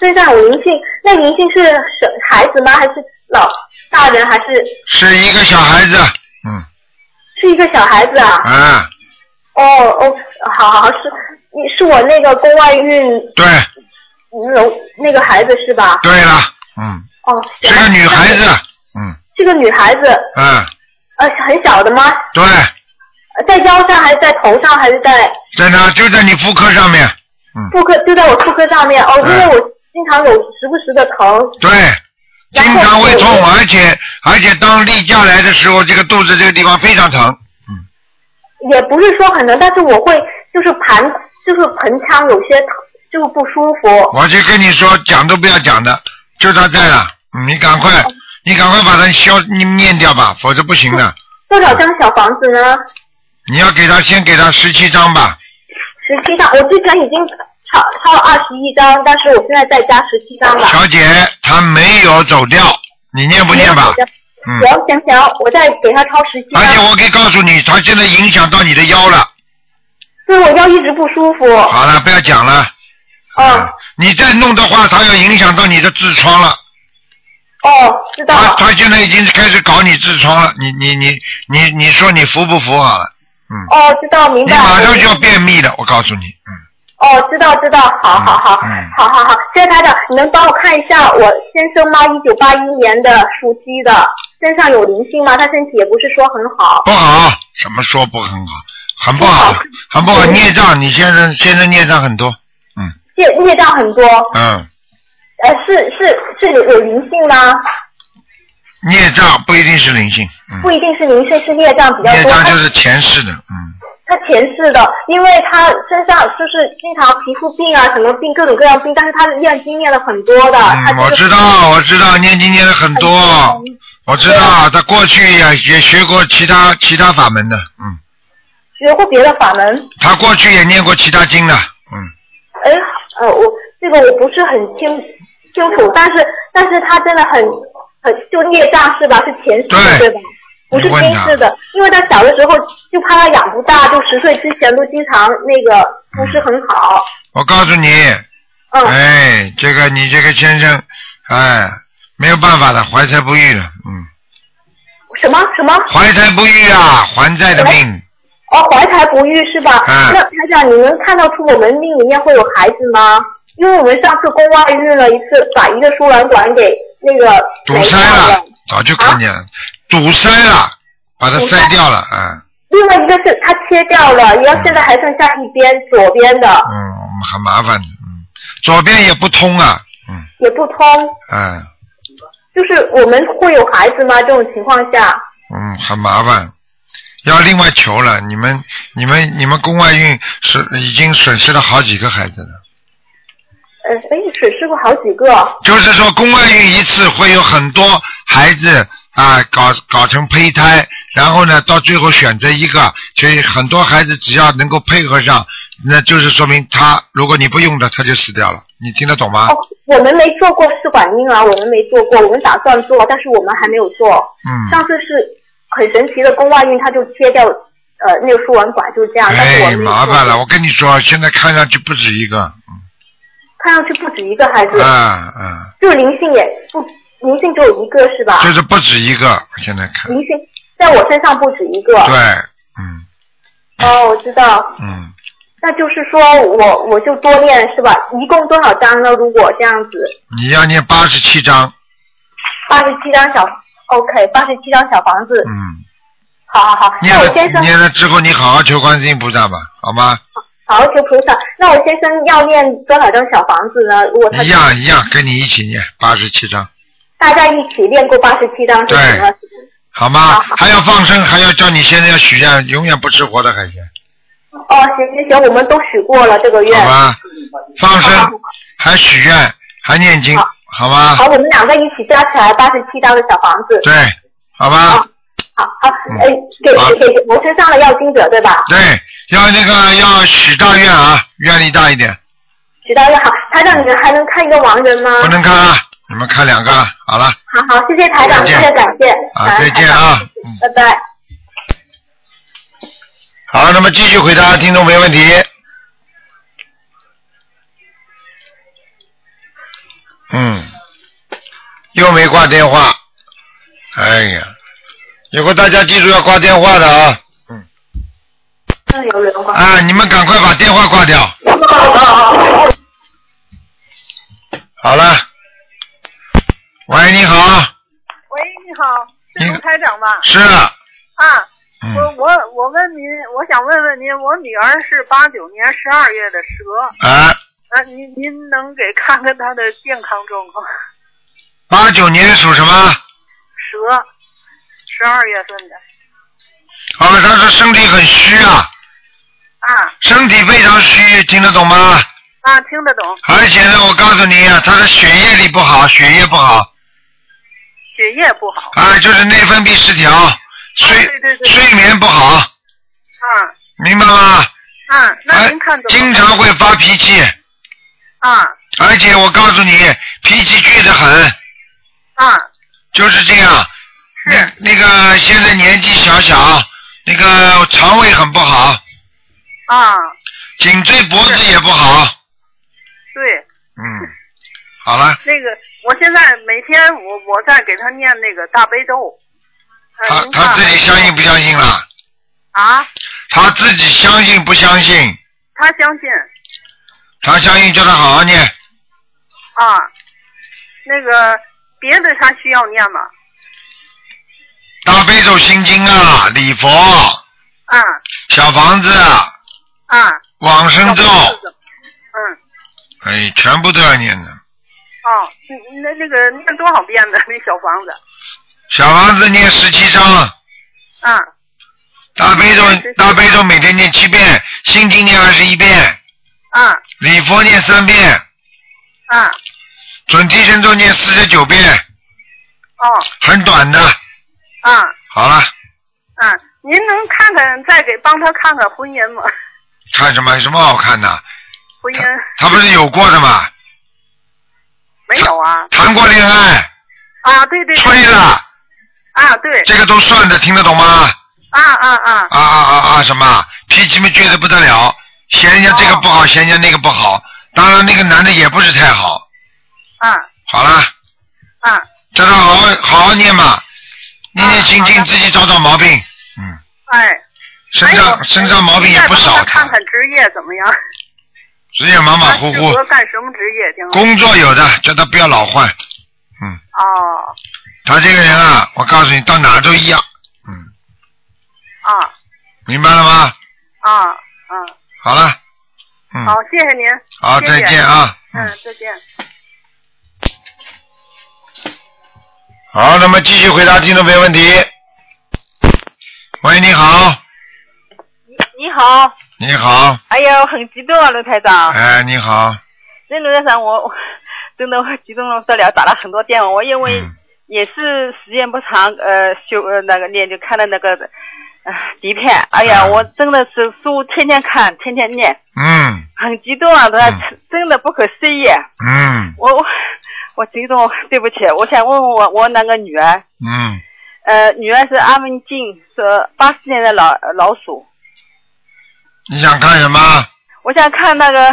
Speaker 9: 身上有灵性，那灵性是是孩子吗？还是老大人？还是
Speaker 1: 是一个小孩子，嗯，
Speaker 9: 是一个小孩子啊？
Speaker 1: 啊，
Speaker 9: 哦哦，好好好，是你是我那个宫外孕
Speaker 1: 对，
Speaker 9: 楼那个孩子是吧？
Speaker 1: 对了，嗯，
Speaker 9: 哦，
Speaker 1: 是个女孩子，嗯，
Speaker 9: 是个女孩子，
Speaker 1: 嗯，
Speaker 9: 呃，很小的吗？
Speaker 1: 对，
Speaker 9: 呃在腰上还是在头上还是在
Speaker 1: 在哪？就在你妇科上面，嗯
Speaker 9: 妇科？就在我妇科上面哦，因为我经常有时不时的疼。
Speaker 1: 对，经常会痛，而且而且当例假来的时候，这个肚子这个地方非常疼，嗯
Speaker 9: 也不是说很疼，但是我会就是盘就是盆腔有些疼，就是不舒服。
Speaker 1: 我就跟你说，讲都不要讲的，就他在了，嗯你赶快，你赶快把它消你念掉吧，否则不行的。
Speaker 9: 多少张小房子呢？
Speaker 1: 你要给他先给他十七张吧，
Speaker 9: 十七张，我之前已经超超了二十一张，但是我现在再加十七张了。
Speaker 1: 小姐，他没有走掉，你念不念吧？嗯
Speaker 9: 行行行，我再给他超十七张。
Speaker 1: 而且我可以告诉你，他现在影响到你的腰了。
Speaker 9: 对我腰一直不舒服。
Speaker 1: 好了，不要讲了。
Speaker 9: 嗯。
Speaker 1: 你再弄的话，他要影响到你的痔疮了。
Speaker 9: 哦，知道
Speaker 1: 他他现在已经开始搞你痔疮了，你你你你你说你服不服好了？
Speaker 9: 嗯哦，知道明
Speaker 1: 你
Speaker 9: 白。
Speaker 1: 马上就要便秘了，我告诉你。
Speaker 9: 嗯哦，知道知道，好好好，
Speaker 1: 嗯
Speaker 9: 好好好，谢谢台长，你能帮我看一下我先生吗？一九八一年的属鸡的，身上有灵性吗？他身体也不是说很好。
Speaker 1: 不好，什么说不很好？很不好，很不好。孽障，你先生先生孽障很多，嗯
Speaker 9: 孽孽障很多，
Speaker 1: 嗯，
Speaker 9: 呃，是是是有有灵性吗？
Speaker 1: 孽障不一定是灵性，嗯，
Speaker 9: 不一定是灵性，是孽障比较多。他
Speaker 1: 孽障就是前世的，嗯，
Speaker 9: 他前世的，因为他身上就是经常皮肤病啊，什么病各种各样病，但是他念经念了很多的。
Speaker 1: 嗯，我知道，我知道，念经念了很多，我知道，他过去也也学过其他其他法门的，嗯，
Speaker 9: 学过别的法门。
Speaker 1: 他过去也念过其他经的，嗯，
Speaker 9: 哎，呃，我这个我不是很清清楚，但是但是他真的很很就孽障是吧？是前世的对吧？不是
Speaker 1: 你问他
Speaker 9: 今世的，因为他小的时候就怕他养不大，就十岁之前都经常那个不是很好。
Speaker 1: 我告诉你，
Speaker 9: 嗯
Speaker 1: 哎，这个你这个先生，哎，没有办法的，怀才不遇了，嗯，
Speaker 9: 什么什么？
Speaker 1: 怀才不遇啊，还债的命，
Speaker 9: 哦，怀才不遇是吧？
Speaker 1: 嗯
Speaker 9: 那台长，你能看到出我们命里面会有孩子吗？因为我们上次宫外孕了一次，把一个输卵管给那个
Speaker 1: 堵塞了，早就看见了，堵塞了，把它塞。掉了，啊，
Speaker 9: 另外一个是它切掉了，然后现在还剩下一边左边的。
Speaker 1: 嗯，很麻烦的，嗯，左边也不通啊，嗯。
Speaker 9: 也不通，
Speaker 1: 哎，
Speaker 9: 就是我们会有孩子吗？这种情况下，
Speaker 1: 嗯，很麻烦，要另外求了，你们你们你们宫外孕是已经损失了好几个孩子了。
Speaker 9: 呃，哎，损失过好几个，
Speaker 1: 就是说，宫外孕一次会有很多孩子啊搞搞成胚胎，然后呢，到最后选择一个，所以很多孩子只要能够配合上，那就是说明他如果你不用的，他就死掉了。你听得懂吗？
Speaker 9: 我们没做过试管婴儿，我们没做过，我们打算做，但是我们还没有做。
Speaker 1: 嗯，
Speaker 9: 上次是很神奇的宫外孕，他就切掉呃那个输卵管，就是这样，但是我
Speaker 1: 哎，麻烦了，我跟你说，现在看上去不止一个，
Speaker 9: 看上去不止一个孩子，
Speaker 1: 嗯嗯，
Speaker 9: 就是灵性也不灵性只有一个是吧？
Speaker 1: 就是不止一个，现在看，
Speaker 9: 灵性在我身上不止一个。
Speaker 1: 对，嗯
Speaker 9: 哦，我知道。
Speaker 1: 嗯，
Speaker 9: 那就是说我我就多念是吧？一共多少张呢？如果这样子，
Speaker 1: 你要念八十七章，
Speaker 9: 八十七张小，OK，八十七张小房子。
Speaker 1: 嗯，
Speaker 9: 好好好，
Speaker 1: 念了
Speaker 9: 那我先生
Speaker 1: 念了之后，你好好求观世音菩萨吧，好吗？
Speaker 9: 好好求菩萨。那我先生要念多少张小房子呢？如果他
Speaker 1: 一样一样，跟你一起念八十七张，
Speaker 9: 大家一起念过八十七张就行了。
Speaker 1: 好吗？还要放生，还要叫你现在要许愿，永远不吃活的海鲜，
Speaker 9: 哦，行行行，我们都许过了这个愿。
Speaker 1: 好吧？放生，还许愿，还念经，好吗
Speaker 9: 好，？我们两个一起加起来八十七张的小房子。
Speaker 1: 对，好吧？
Speaker 9: 好好，哎，给给给我身上的要经者对吧？
Speaker 1: 对，要那个要许大愿啊，愿力大一点，
Speaker 9: 许大愿好，台长，你们还能看一个亡人吗？
Speaker 1: 不能看啊，你们看两个，好了，
Speaker 9: 好好，谢谢台长，谢谢感谢。
Speaker 1: 啊，再见啊。
Speaker 9: 拜拜。
Speaker 1: 好，那么继续回答听众没问题。嗯，又没挂电话，哎呀，以后大家记住要挂电话的啊！
Speaker 9: 那有人吗？
Speaker 1: 啊，你们赶快把电话挂掉。好了，喂，你好，
Speaker 10: 喂，你好，是卢台长吧？
Speaker 1: 是
Speaker 10: 啊，
Speaker 1: 嗯
Speaker 10: 我我我问您，我想问问您，我女儿是八九年十二月的蛇，
Speaker 1: 啊，
Speaker 10: 啊，您您能给看看她的健康状况？
Speaker 1: 八九年属什么？
Speaker 10: 蛇，十二月份的。
Speaker 1: 啊，他说身体很虚啊，
Speaker 10: 啊。
Speaker 1: 身体非常虚，听得懂吗？
Speaker 10: 啊，听得懂，
Speaker 1: 而且呢，我告诉你啊，他的血液里不好，血液不好。
Speaker 10: 血液不好。
Speaker 1: 啊，就是内分泌失调，睡
Speaker 10: 对对对。
Speaker 1: 睡眠不好，
Speaker 10: 啊。
Speaker 1: 明白吗？
Speaker 10: 啊，那您看怎么？
Speaker 1: 经常会发脾气，
Speaker 10: 啊。
Speaker 1: 而且我告诉你，脾气倔得很，
Speaker 10: 啊。
Speaker 1: 就是这样。那那个现在年纪小小，那个肠胃很不好，
Speaker 10: 啊，
Speaker 1: 颈椎脖子也不好。
Speaker 10: 对，
Speaker 1: 嗯，好了，
Speaker 10: 那个我现在每天我我在给他念那个大悲咒，呃
Speaker 1: 他他自己相信不相信了？
Speaker 10: 啊，
Speaker 1: 他自己相信不相信？
Speaker 10: 他相信。
Speaker 1: 他相信，叫他好好念。
Speaker 10: 啊，那个别的他需要念吗？
Speaker 1: 大悲咒心经啊，礼佛，
Speaker 10: 啊
Speaker 1: 小房子，
Speaker 10: 啊，
Speaker 1: 往生咒，
Speaker 10: 嗯，
Speaker 1: 哎，全部都要念的。
Speaker 10: 哦，嗯那那个念多少遍的 [laughs] 那小房子？
Speaker 1: 小房子念十七章，
Speaker 10: 啊
Speaker 1: 大悲咒大悲咒每天念七遍，心经念二十一遍，
Speaker 10: 啊
Speaker 1: 礼佛念三遍，
Speaker 10: 啊
Speaker 1: 准提神咒念四十九遍，
Speaker 10: 哦。
Speaker 1: 很短的。
Speaker 10: 啊
Speaker 1: 好了，
Speaker 10: 啊！您能看看再给帮他看看婚姻吗？
Speaker 1: 看什么？有什么好看的？
Speaker 10: 婚姻
Speaker 1: 他不是有过的吗？
Speaker 10: 没有啊？
Speaker 1: 谈过恋爱，
Speaker 10: 啊，对对对。
Speaker 1: 吹了，
Speaker 10: 啊，对。
Speaker 1: 这个都算的，听得懂吗？
Speaker 10: 啊啊啊！
Speaker 1: 啊啊啊啊！什么脾气嘛倔得不得了，嫌人家这个不好，嫌人家那个不好。当然，那个男的也不是太好。
Speaker 10: 啊
Speaker 1: 好了，
Speaker 10: 啊
Speaker 1: 叫他好好好好念嘛，念念经经，自己找找毛病。
Speaker 10: 嗯哎。
Speaker 1: 身上身上毛病也不少
Speaker 10: 看看职业怎么样？
Speaker 1: 职业马马虎虎
Speaker 10: 干什么职业？听
Speaker 1: 工作有的，叫他不要老换。
Speaker 10: 嗯哦
Speaker 1: 他这个人啊，我告诉你，到哪儿都一样，嗯
Speaker 10: 啊
Speaker 1: 明白了吗？
Speaker 10: 啊嗯，
Speaker 1: 好了，嗯，
Speaker 10: 好，谢谢您。
Speaker 1: 好再见啊
Speaker 10: 嗯，再见。
Speaker 1: 好，那么继续回答听众朋友问题。喂，你好，
Speaker 11: 你好，
Speaker 1: 你好，
Speaker 11: 哎呀，我很激动啊，卢台长。
Speaker 1: 哎，你好，
Speaker 11: 那卢台长，我我 [laughs] 真的我激动的不得了，打了很多电话。我因为也是时间不长，呃，修呃那个念就看了那个呃底片，哎呀，我真的是书天天看，天天念，
Speaker 1: 嗯。
Speaker 11: 很激动啊，他真的不可思议。
Speaker 1: 嗯。
Speaker 11: 我我 [laughs] 我激动，对不起，我想问问我我那个女儿，
Speaker 1: 嗯，
Speaker 11: 呃，女儿是阿文静，是八四年的老老鼠。
Speaker 1: 你想看什么？
Speaker 11: 我想看那个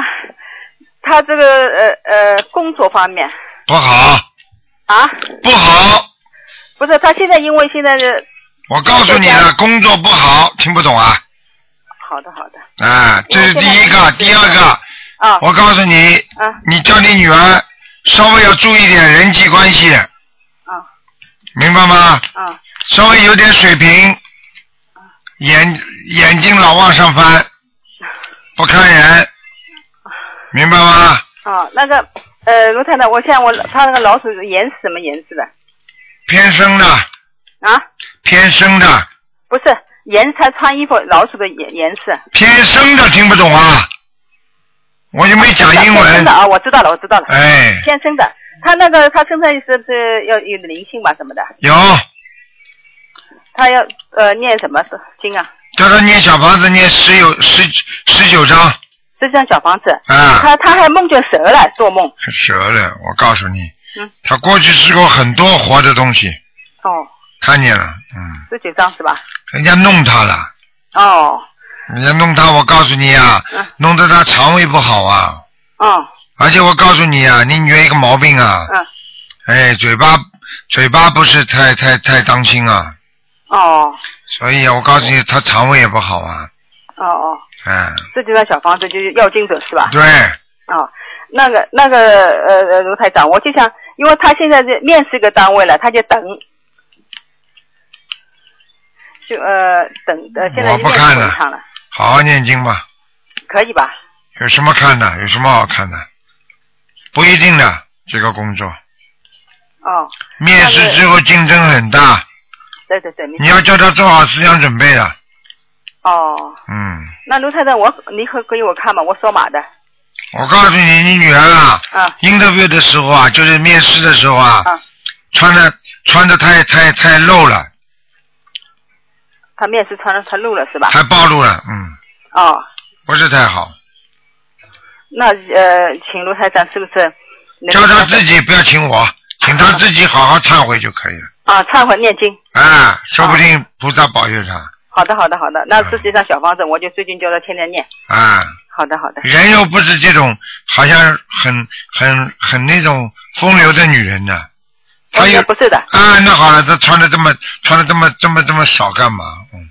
Speaker 11: 她这个呃呃工作方面
Speaker 1: 不好，
Speaker 11: 啊，
Speaker 1: 不好，
Speaker 11: 不是她现在因为现在是
Speaker 1: 我告诉你了，工作不好，听不懂啊？
Speaker 11: 好的好的，
Speaker 1: 啊，这是第一个，第二个，
Speaker 11: 啊，
Speaker 1: 我告诉你，
Speaker 11: 啊，
Speaker 1: 你叫你女儿稍微要注意点人际关系，
Speaker 11: 啊，
Speaker 1: 明白吗？
Speaker 11: 啊，
Speaker 1: 稍微有点水平，眼眼睛老往上翻，不看人，明白吗？
Speaker 11: 啊，那个呃，卢太太，我现在我他那个老鼠颜是什么颜色的？
Speaker 1: 偏深的，
Speaker 11: 啊，
Speaker 1: 偏深的，
Speaker 11: 不是颜，他穿衣服老鼠的颜颜色。
Speaker 1: 偏深的，听不懂啊？我又没讲英文
Speaker 11: 偏生的。啊，我知道了，我知道了。
Speaker 1: 哎
Speaker 11: 先生的，他那个他身上是是要有灵性吧什么的，
Speaker 1: 有，
Speaker 11: 他要呃念什么经啊？
Speaker 1: 叫他念小房子，念十有十十九章，
Speaker 11: 这张小房子。
Speaker 1: 啊
Speaker 11: 他他还梦见蛇了，做梦。
Speaker 1: 蛇了。我告诉你，
Speaker 11: 嗯。
Speaker 1: 他过去吃过很多活的东西，
Speaker 11: 哦，
Speaker 1: 看见了，嗯，
Speaker 11: 十九章是吧？
Speaker 1: 人家弄他了，
Speaker 11: 哦，
Speaker 1: 人家弄他，我告诉你啊，
Speaker 11: 嗯
Speaker 1: 弄得他肠胃不好啊，
Speaker 11: 哦，
Speaker 1: 而且我告诉你啊，你女儿一个毛病啊，
Speaker 11: 嗯，
Speaker 1: 哎，嘴巴嘴巴不是太太太当心啊，
Speaker 11: 哦，
Speaker 1: 所以啊，我告诉你，她肠胃也不好啊，
Speaker 11: 哦哦，
Speaker 1: 嗯，
Speaker 11: 这就张小房子就是要精准是吧？
Speaker 1: 对，
Speaker 11: 哦，那个那个呃呃卢台长，我就想，因为他现在是面试一个单位了，他就等，就呃等呃现在
Speaker 1: 我
Speaker 11: 就面
Speaker 1: 不看了，好好念经吧，
Speaker 11: 可以吧？
Speaker 1: 有什么看的？有什么好看的？不一定的，这个工作
Speaker 11: 哦，
Speaker 1: 面试之后竞争很大，
Speaker 11: 对对对，
Speaker 1: 你要叫他做好思想准备的，
Speaker 11: 哦，
Speaker 1: 嗯。
Speaker 11: 那卢太太，我你可给我看吧？我扫码的，
Speaker 1: 我告诉你，你女儿啊
Speaker 11: 啊
Speaker 1: ，interview 的时候啊，就是面试的时候啊，穿的穿的太太太露了，
Speaker 11: 他面试穿的太露了是吧？
Speaker 1: 太暴露了，嗯，
Speaker 11: 哦，
Speaker 1: 不是太好。
Speaker 11: 那呃，请卢台长是不是
Speaker 1: 叫他自己不要请我，请他自己好好忏悔就可以了。
Speaker 11: 啊忏悔念经？
Speaker 1: 啊，说不定菩萨保佑他
Speaker 11: 好的好的好的，那实际上小房子我就最近叫他天天念。
Speaker 1: 啊。
Speaker 11: 好的好的。
Speaker 1: 人又不是这种好像很很很那种风流的女人呢。她又
Speaker 11: 不是的。
Speaker 1: 啊，那好了，他穿的这么穿的这么这么这么少干嘛？嗯，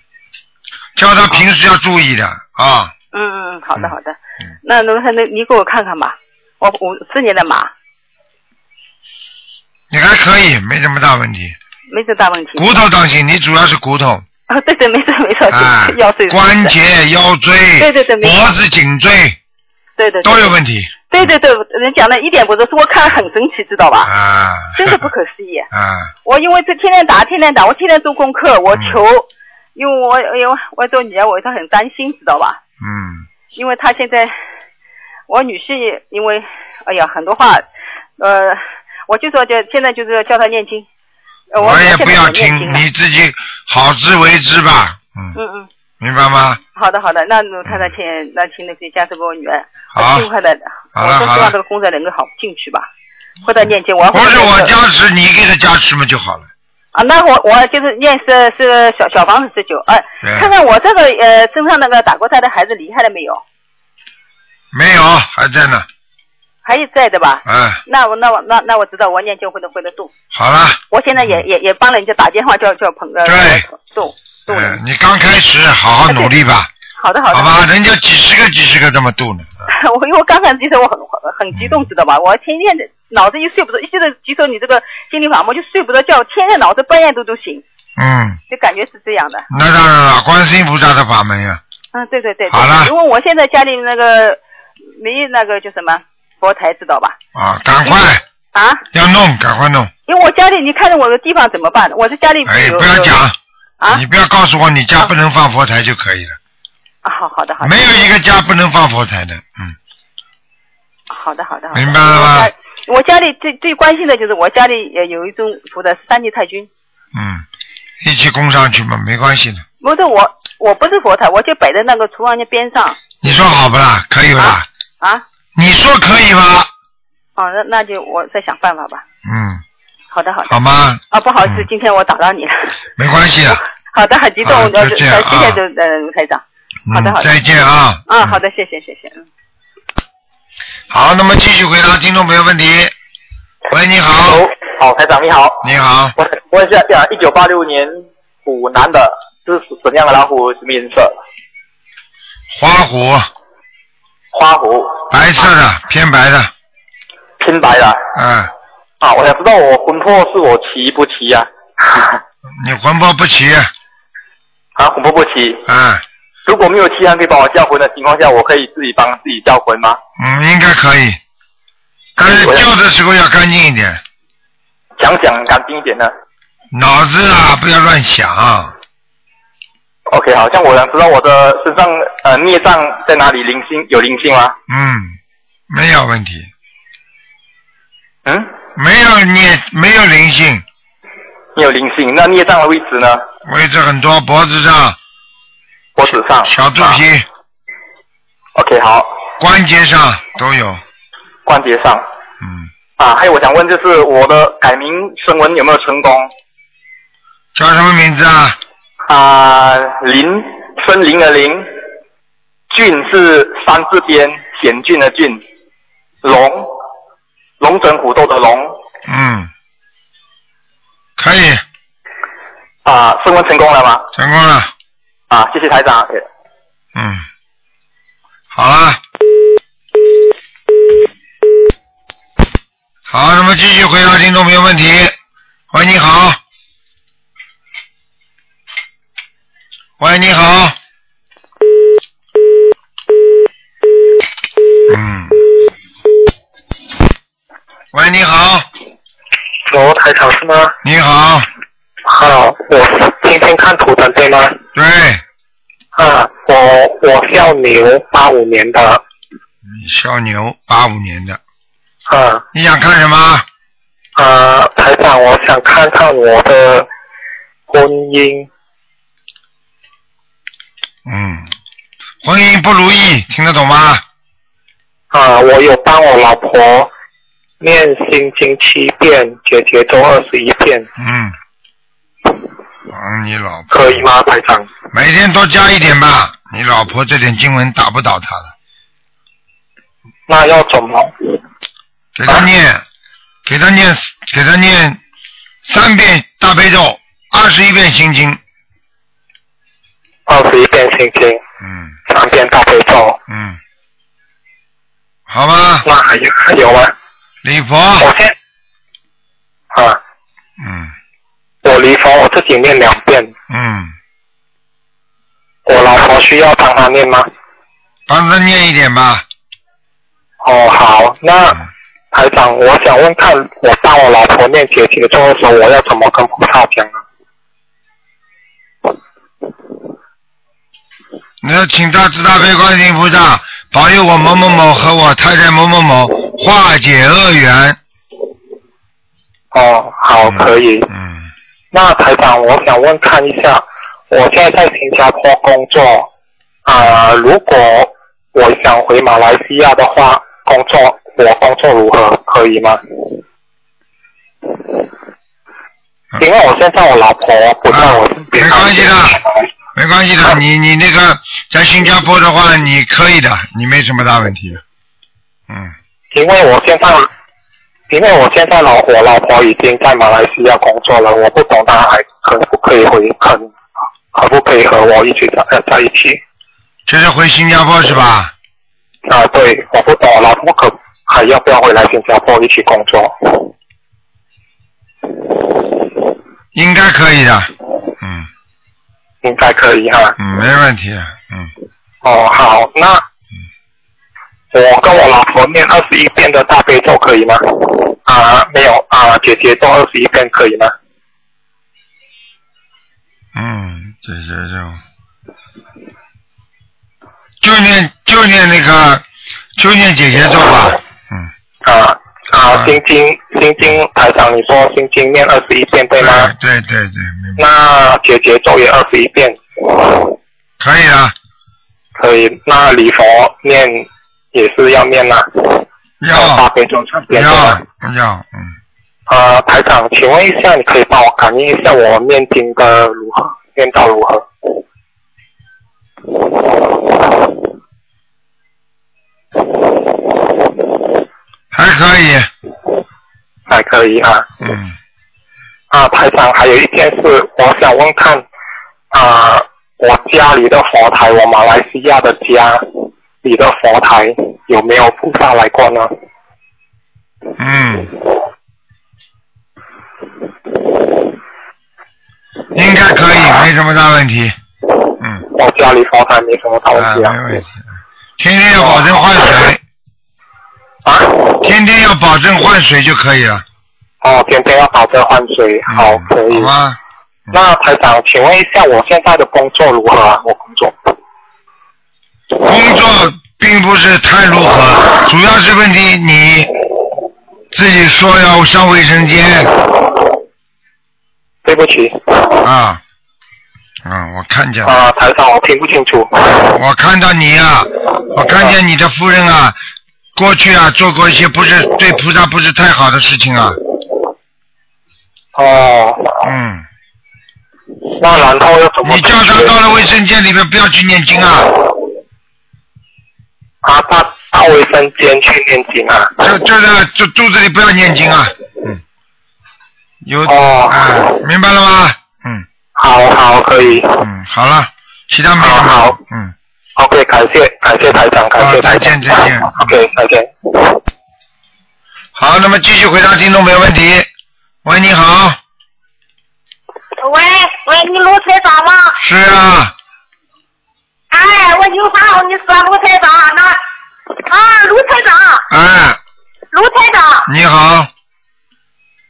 Speaker 1: 叫他平时要注意的啊。
Speaker 11: 嗯嗯嗯，好的好的。那能还能，你给我看看吧。我五四年的马，
Speaker 1: 你还可以，没什么大问题。
Speaker 11: 没这大问题。
Speaker 1: 骨头当心，你主要是骨头
Speaker 11: 啊，[laughs] 对对，没错没错，
Speaker 1: 啊
Speaker 11: 腰椎、
Speaker 1: 关节、腰椎、
Speaker 11: 对对对
Speaker 1: 脖子、颈椎
Speaker 11: 对对对
Speaker 1: 都有问题
Speaker 11: 对对对，人讲的一点不错，是我看了很神奇，知道吧？
Speaker 1: 啊 [laughs]
Speaker 11: 真的不可思议。[laughs]
Speaker 1: 啊！
Speaker 11: 我因为这天天打，天天打，我天天做功课，我求，因为我因为我做女儿，我她很担心，知道吧？
Speaker 1: 嗯，
Speaker 11: 因为她现在，我女婿因为，哎呀，很多话，呃，我就说就现在就是叫她念经，呃我
Speaker 1: 我也不要听你自己好自为之吧。嗯，
Speaker 11: 嗯嗯，
Speaker 1: 明白吗？
Speaker 11: 好的好的，那卢太太请那请那个家属给我女儿，
Speaker 1: 好
Speaker 11: 尽快的，我都希望这个工作能够好进去吧，或者念经，我
Speaker 1: 不是我加
Speaker 11: 家
Speaker 1: 持，你给他加持嘛就好了。
Speaker 11: 啊，那我我就是念是是小小房子十九，哎、
Speaker 1: 对
Speaker 11: 看看我这个呃身上那个打过胎的孩子离开了没有？
Speaker 1: 没有，还在呢。
Speaker 11: 还在的吧？
Speaker 1: 嗯，
Speaker 11: 那我那我那那我知道我念经会的会得动。
Speaker 1: 好了，
Speaker 11: 我现在也也也帮人家打电话叫叫朋友
Speaker 1: 对
Speaker 11: 度。
Speaker 1: 嗯，你刚开始好好努力吧，[laughs]
Speaker 11: 好的好的。
Speaker 1: 好吧？人家几十个几十个这么度呢。[laughs]
Speaker 11: 我因为我刚才记得我很很很激动，知道吧？我天天的脑子一睡不着，一记得记受你这个心灵法门就睡不着觉，天天脑子半夜都都醒，
Speaker 1: 嗯，
Speaker 11: 就感觉是这样的。
Speaker 1: 那当然了，观世音菩萨的法门呀。
Speaker 11: 嗯，对对对。对
Speaker 1: 好了
Speaker 11: 因为我现在家里那个没那个叫什么佛台，知道吧？
Speaker 1: 啊，赶快
Speaker 11: 啊，
Speaker 1: 要弄，赶快弄。
Speaker 11: 因为我家里你看着我的地方怎么办？我在家里
Speaker 1: 哎，不要讲，
Speaker 11: 啊
Speaker 1: 你不要告诉我你家不能放佛台就可以了，
Speaker 11: 啊，好好的好的。
Speaker 1: 没有一个家不能放佛台的，嗯，
Speaker 11: 好的好的。好的
Speaker 1: 明白了吗？
Speaker 11: 我家里最最关心的就是我家里也有一尊佛的三界太君。
Speaker 1: 嗯，一起供上去嘛，没关系的。
Speaker 11: 不是我，我不是佛台，我就摆在那个厨房间边上
Speaker 1: 你说好不啦？可以不啦？
Speaker 11: 啊。
Speaker 1: 你说可以吗？
Speaker 11: 哦，那那就我再想办法吧。
Speaker 1: 嗯，
Speaker 11: 好的好的。
Speaker 1: 好吗？
Speaker 11: 啊，不好意思，今天我打扰你了。
Speaker 1: 没关系的。
Speaker 11: 好的，很激动，
Speaker 1: 啊
Speaker 11: 呃
Speaker 1: 就这样
Speaker 11: 呃谢谢
Speaker 1: 啊
Speaker 11: 卢呃卢台长。好的好
Speaker 1: 嗯，
Speaker 11: 的。
Speaker 1: 再见啊。
Speaker 11: 啊，好的，谢谢谢谢。嗯
Speaker 1: 好，那么继续回答听众朋友问题。喂，你好。
Speaker 12: 好，台长你好。
Speaker 1: 你好。
Speaker 12: 我问一下，呃，一九八六年虎男的是什么样的老虎？什么颜色？
Speaker 1: 花虎，
Speaker 12: 花虎，
Speaker 1: 白色的，偏白的，
Speaker 12: 偏白的。
Speaker 1: 嗯，
Speaker 12: 啊，我想知道我魂魄是我齐不齐呀、[laughs]
Speaker 1: 你魂魄不齐，
Speaker 12: 啊？魂魄不起。
Speaker 1: 嗯。
Speaker 12: 如果没有其他人可以帮我叫魂的情况下，我可以自己帮自己叫魂吗？
Speaker 1: 嗯，应该可以，但是叫的时候要干净一点，
Speaker 12: 想想干净一点呢。
Speaker 1: 脑子啊不要乱想
Speaker 12: ，OK，好像我想知道我的身上呃孽障在哪里，灵性有灵性吗？
Speaker 1: 嗯，没有问题，
Speaker 12: 嗯，
Speaker 1: 没有孽，没有灵性，
Speaker 12: 没有灵性。那孽障的位置呢？
Speaker 1: 位置很多，脖子上、
Speaker 12: 脖子上、
Speaker 1: 小肚皮、
Speaker 12: OK，好，
Speaker 1: 关节上都有。
Speaker 12: 关节上。
Speaker 1: 嗯。
Speaker 12: 啊，还有我想问，就是我的改名声纹有没有成功？
Speaker 1: 叫什么名字啊？
Speaker 12: 啊，林，森林的林，俊是山字边，险峻的峻，龙，龙争虎斗的龙。
Speaker 1: 嗯，可以，
Speaker 12: 啊，升温成功了吗？
Speaker 1: 成功了。
Speaker 12: 啊，谢谢台长。
Speaker 1: 嗯，好了。好，那么继续回答听众朋友问题。喂，你好。喂，你好。嗯。喂，你好。
Speaker 13: 罗台长是吗？
Speaker 1: 你好。
Speaker 13: 好，我天天看图腾对吗？
Speaker 1: 对。
Speaker 13: 啊，我我孝牛八五年的，
Speaker 1: 小牛，八五年的。
Speaker 13: 啊
Speaker 1: 你想看什么？
Speaker 13: 啊，台长，我想看看我的婚姻
Speaker 1: 嗯，婚姻不如意，听得懂吗？
Speaker 13: 啊，我有帮我老婆念心经七遍，姐姐咒二十一遍，
Speaker 1: 嗯。帮你老婆
Speaker 13: 可以吗，台长？
Speaker 1: 每天多加一点吧，你老婆这点经文打不倒她的。
Speaker 13: 那要怎么？
Speaker 1: 给她念，给她念，给她念三遍大悲咒，二十一遍心经。
Speaker 13: 二十一遍心经，
Speaker 1: 嗯，
Speaker 13: 三遍大悲咒，
Speaker 1: 嗯，好吧。
Speaker 13: 那还有还有吗？
Speaker 1: 礼佛。
Speaker 13: 我先啊，
Speaker 1: 嗯
Speaker 13: 我礼佛我自己念两遍，
Speaker 1: 嗯，
Speaker 13: 我老婆需要帮她念吗？
Speaker 1: 帮她念一点吧。
Speaker 13: 哦，好，那台长，我想问看，我帮我老婆念姐姐咒的时候，我要怎么跟菩萨讲啊？
Speaker 1: 你要请大慈大悲观世音菩萨保佑我某某某和我太太某某某化解恶缘。
Speaker 13: 哦，好，可以。
Speaker 1: 嗯。
Speaker 13: 那台长，我想问看一下，我现在在新加坡工作啊、如果我想回马来西亚的话，工作我工作如何？可以吗？因为我现在我老婆不在我身边。
Speaker 1: 没关系的，没关系的。你你那个在新加坡的话，你可以的，你没什么大问题。嗯，
Speaker 13: 因为我现在，因为我现在老我老婆已经在马来西亚工作了，我不懂她还可不可以回可可不可以和我一起在呃在一起？
Speaker 1: 就是回新加坡是吧？
Speaker 13: 啊，对，我不懂我老婆可还要不要回来新加坡一起工作？
Speaker 1: 应该可以的。
Speaker 13: 嗯应该可以哈。
Speaker 1: 嗯，没问题的。嗯，
Speaker 13: 哦，好，那我跟我老婆念二十一遍的大悲咒可以吗？啊，没有啊，姐姐做二十一遍可以吗？
Speaker 1: 嗯，姐姐就就念就念那个就念姐姐做吧。
Speaker 13: 嗯啊啊，心经心经台长，你说心经念二十一遍对吗？
Speaker 1: 对对对，明白。
Speaker 13: 那姐姐做也二十一遍。
Speaker 1: 可以啊。
Speaker 13: 可以，那礼佛念也是要念啦。
Speaker 1: 要。
Speaker 13: 大悲咒三遍对吗？
Speaker 1: 要嗯。
Speaker 13: 啊，台长，请问一下，你可以帮我感应一下我念经的如何，念到如何？
Speaker 1: 还可以。
Speaker 13: 还可以啊。
Speaker 1: 嗯。
Speaker 13: 啊，台长，还有一件事，我想问看啊，我家里的佛台，我马来西亚的家里的佛台有没有菩萨来过呢？
Speaker 1: 嗯，应该可以，没什么大问题。
Speaker 13: 嗯我家里佛台没什么大问题啊。
Speaker 1: 没问题。天天要保证换水。
Speaker 13: 啊？
Speaker 1: 天天要保证换水就可以了。
Speaker 13: 哦，天天要保证换水，好，可以。
Speaker 1: 好吗？
Speaker 13: 那台长，请问一下，我现在的工作如何啊？我工作。
Speaker 1: 工作并不是太如何，主要是问题你自己说要上卫生间。
Speaker 13: 对不起。
Speaker 1: 啊。嗯，我看见了。
Speaker 13: 啊，台上，我听不清楚。
Speaker 1: 我看到你呀、我看见你的夫人啊，过去啊做过一些不是对菩萨不是太好的事情啊。
Speaker 13: 哦。
Speaker 1: 嗯。
Speaker 13: 那然后要怎么？
Speaker 1: 你叫他到了卫生间里面不要去念经啊。
Speaker 13: 啊，到到卫生间去念经啊。
Speaker 1: 就就是就肚子里不要念经啊。嗯。有。
Speaker 13: 哦。
Speaker 1: 啊，明白了吗？嗯。
Speaker 13: 好好，可以。
Speaker 1: 嗯，好了，其他没什么。
Speaker 13: 好。
Speaker 1: 嗯。
Speaker 13: OK，感谢感谢台长，感谢台长。
Speaker 1: 再见再见。
Speaker 13: OK，再见。
Speaker 1: 好，那么继续回答听众没有问题。喂，你好。
Speaker 14: 喂喂，你卢台长吗？
Speaker 1: 是啊。
Speaker 14: 哎，我有啥你说卢台长那啊，卢台长，
Speaker 1: 哎，
Speaker 14: 卢台长，
Speaker 1: 你好。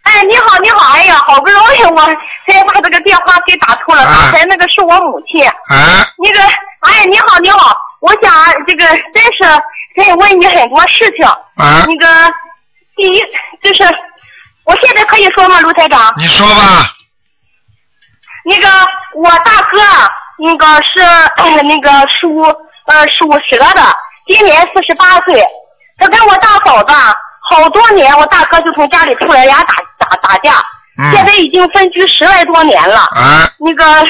Speaker 14: 哎，你好你好，哎呀，好不容易我才把这个电话给打通了，刚才那个是我母亲。
Speaker 1: 啊。
Speaker 14: 那个，哎，你好你好，我想这个真是想问你很多事情。
Speaker 1: 啊。
Speaker 14: 那个，第一就是，我现在可以说吗，卢台长？
Speaker 1: 你说吧。
Speaker 14: 那个我大哥啊那个是、呃那个属呃属蛇的，今年四十八岁。他跟我大嫂子啊好多年，我大哥就从家里出来，俩打打打架，
Speaker 1: 嗯
Speaker 14: 现在已经分居十来多年了。
Speaker 1: 啊。
Speaker 14: 那个，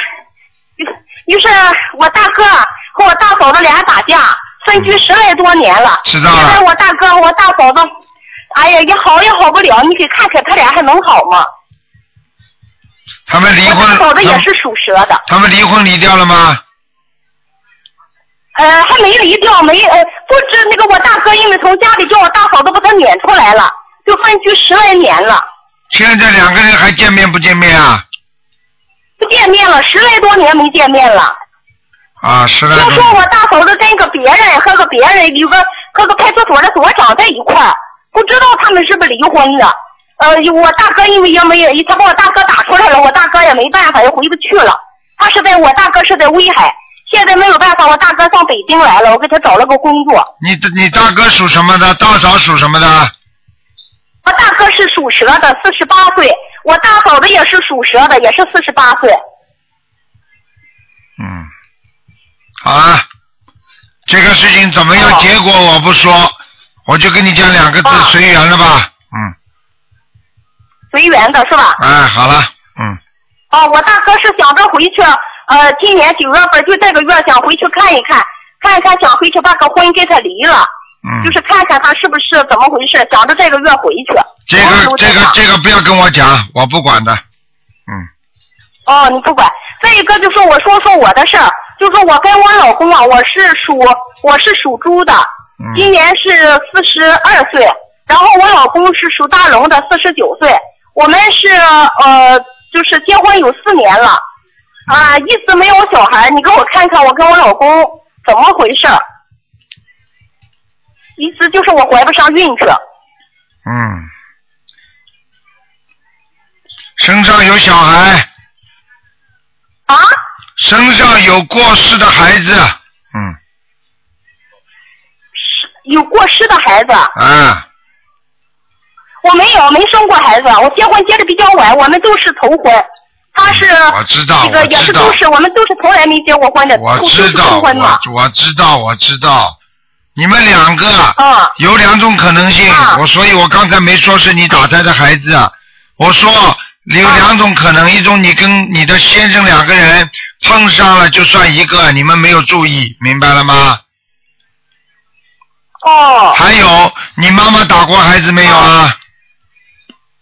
Speaker 14: 于是我大哥啊和我大嫂子俩打架，分居十来多年了。
Speaker 1: 知道了
Speaker 14: 现在我大哥和我大嫂子，哎呀，也好也好不了，你给看看他俩还能好吗？
Speaker 1: 他们离婚，
Speaker 14: 嫂子也是属蛇的。
Speaker 1: 他们离婚离掉了吗？
Speaker 14: 呃，还没离掉，没呃，不知那个我大哥因为从家里叫我大嫂子把他撵出来了，就分居十来年了，
Speaker 1: 现在两个人还见面不见面啊？
Speaker 14: 不见面了，十来多年没见面了。
Speaker 1: 啊，十来。
Speaker 14: 听说我大嫂子跟个别人和个别人有个和个派出所的所长在一块儿，不知道他们是不是离婚了。呃，我大哥因为也没有他把我大哥打出来了，我大哥也没办法，也回不去了。他是在我大哥是在威海，现在没有办法，我大哥上北京来了，我给他找了个工作。
Speaker 1: 你你大哥属什么的？大嫂属什么的？
Speaker 14: 我大哥是属蛇的，四十八岁；我大嫂子也是属蛇的，也是四十八岁。
Speaker 1: 嗯，好啊，这个事情怎么
Speaker 14: 哦
Speaker 1: 样？结果我不说，我就跟你讲两个字，随缘了吧。嗯，
Speaker 14: 随缘的是吧？
Speaker 1: 哎，好了，嗯，
Speaker 14: 哦，我大哥是想着回去，呃，今年九月份就这个月想回去看一看，看一看想回去把个婚给他离了，
Speaker 1: 嗯
Speaker 14: 就是看看他是不是怎么回事，想着这个月回去。
Speaker 1: 这个这个这个不要跟我讲，我不管的。
Speaker 14: 嗯哦，你不管。再一个就说我说说我的事儿，就说我跟我老公啊，我是属我是属猪的，今年是四十二岁，然后我老公是属大龙的，四十九岁。我们是呃，就是结婚有四年了，啊，一直没有小孩。你给我看看我跟我老公怎么回事儿？一直就是我怀不上孕去。
Speaker 1: 嗯，身上有小孩。
Speaker 14: 啊？
Speaker 1: 身上有过世的孩子。嗯。
Speaker 14: 有过世的孩子？
Speaker 1: 啊。
Speaker 14: 我没有，没生过孩子。我结婚结的比较晚，我们都是头婚。他是
Speaker 1: 我知道，
Speaker 14: 这个也是都是我们都是从来没结过婚的，
Speaker 1: 我知道，
Speaker 14: 婚嘛。
Speaker 1: 我我知道，我知道。你们两个
Speaker 14: 啊
Speaker 1: 有两种可能性，我所以，我刚才没说是你打胎的孩子，啊我说有两种可能，一种你跟你的先生两个人碰上了就算一个，你们没有注意，明白了吗？
Speaker 14: 哦。
Speaker 1: 还有，你妈妈打过孩子没有啊？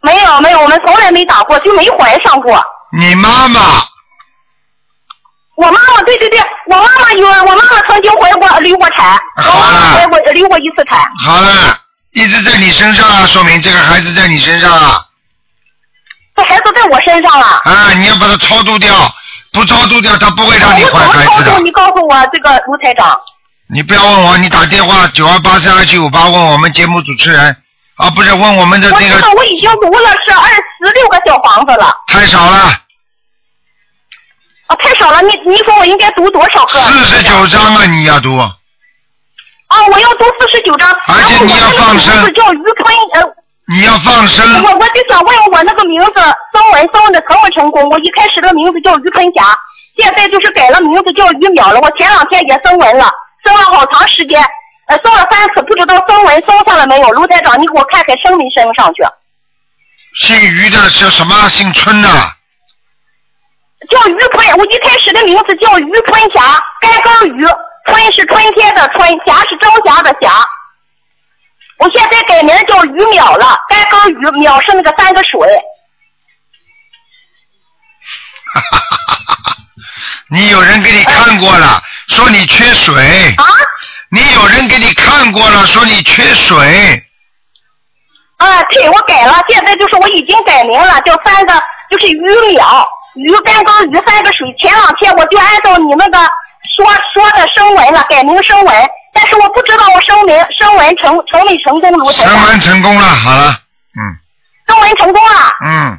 Speaker 14: 没有没有，我们从来没打过，就没怀上过。
Speaker 1: 你妈妈
Speaker 14: 我妈妈，对对对，我妈妈有，我妈妈曾经怀过流过产，我妈妈怀过流过一次产。
Speaker 1: 好了，一直在你身上啊，说明这个孩子在你身上啊。
Speaker 14: 这孩子在我身上了。
Speaker 1: 啊，你要把它超度掉，不超度掉，他不会让你怀孩子的
Speaker 14: 我怎么操作？。你告诉我这个卢台长。
Speaker 1: 你不要问我，你打电话九二八三二七五八问我们节目主持人，啊，不是问我们的
Speaker 14: 我知道
Speaker 1: 这个，
Speaker 14: 我已经读了是二十六个小房子了，
Speaker 1: 太少了，
Speaker 14: 啊，太少了。你你说我应该读多少个？
Speaker 1: 四十九章啊，你要读。
Speaker 14: 啊，我要读四十九章。
Speaker 1: 而且你要放生
Speaker 14: 名字叫于坤，呃，
Speaker 1: 你要放生，
Speaker 14: 我我就想问我那个名字声纹声的成不成功？我一开始的名字叫于春霞，现在就是改了名字叫于淼了。我前两天也升文了，升了好长时间，呃，升了三次，不知道升文升上了没有？卢台长，你给我看看升没升上去？
Speaker 1: 姓于的叫什么？姓春的，
Speaker 14: 叫于春，我一开始的名字叫于春霞，干根于，春是春天的春，霞是朝霞的霞。我现在改名叫于淼了，干根于，淼是那个三个水。[laughs]
Speaker 1: 你有人给你看过了，说你缺水。
Speaker 14: 啊？
Speaker 1: 你有人给你看过了，说你缺水。
Speaker 14: 啊，对，我改了，现在就是我已经改名了，叫三个，就是鱼淼，鱼干根于三个水。前两天我就按照你那个说说的声纹了，改名声纹，但是我不知道我声名声纹成成没成功，卢台长。
Speaker 1: 升完成功了，好了，嗯
Speaker 14: 声纹成功了。
Speaker 1: 嗯，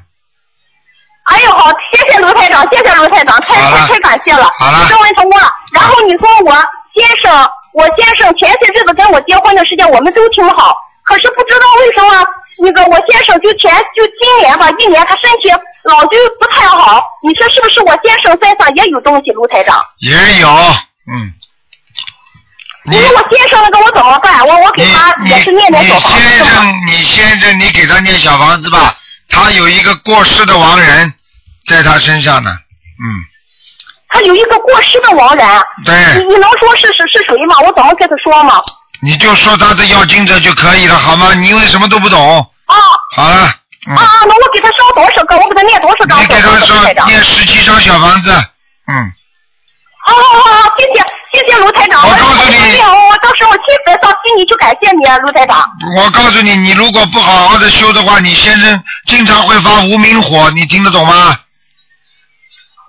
Speaker 14: 哎呦好，谢谢卢台长，谢谢卢台长，太太太感谢了。
Speaker 1: 好了
Speaker 14: 声纹成功了。然后你说我先生，我先生前些日子跟我结婚的时间我们都挺好，可是不知道为什么那个我先生就前就今年吧，一年他身体老就不太好。你说是不是我先生身上也有东西，卢台长？
Speaker 1: 也有，嗯。
Speaker 14: 你说我先生那个我怎么办？我我给他也是念
Speaker 1: 念
Speaker 14: 小房子
Speaker 1: 先
Speaker 14: 是吗？
Speaker 1: 生，你先生，你给他念小房子吧。他有一个过世的亡人在他身上呢，嗯，
Speaker 14: 他有一个过世的亡人，
Speaker 1: 对
Speaker 14: 你你能说是是是谁吗？我怎么跟他说吗？
Speaker 1: 你就说他的要经者就可以了，好吗？你因为什么都不懂。
Speaker 14: 啊。
Speaker 1: 好了，嗯，
Speaker 14: 啊，那我给他烧多少个？我给他念多少张
Speaker 1: 你给他
Speaker 14: 小房子？卢台长
Speaker 1: 说念十七张小房子，嗯，
Speaker 14: 好好好好，谢谢谢谢卢台长。我告诉你，我到时候亲自到悉尼去感谢你啊，卢台长。
Speaker 1: 我告诉你，你如果不好好的修的话，你先生经常会发无名火，你听得懂吗？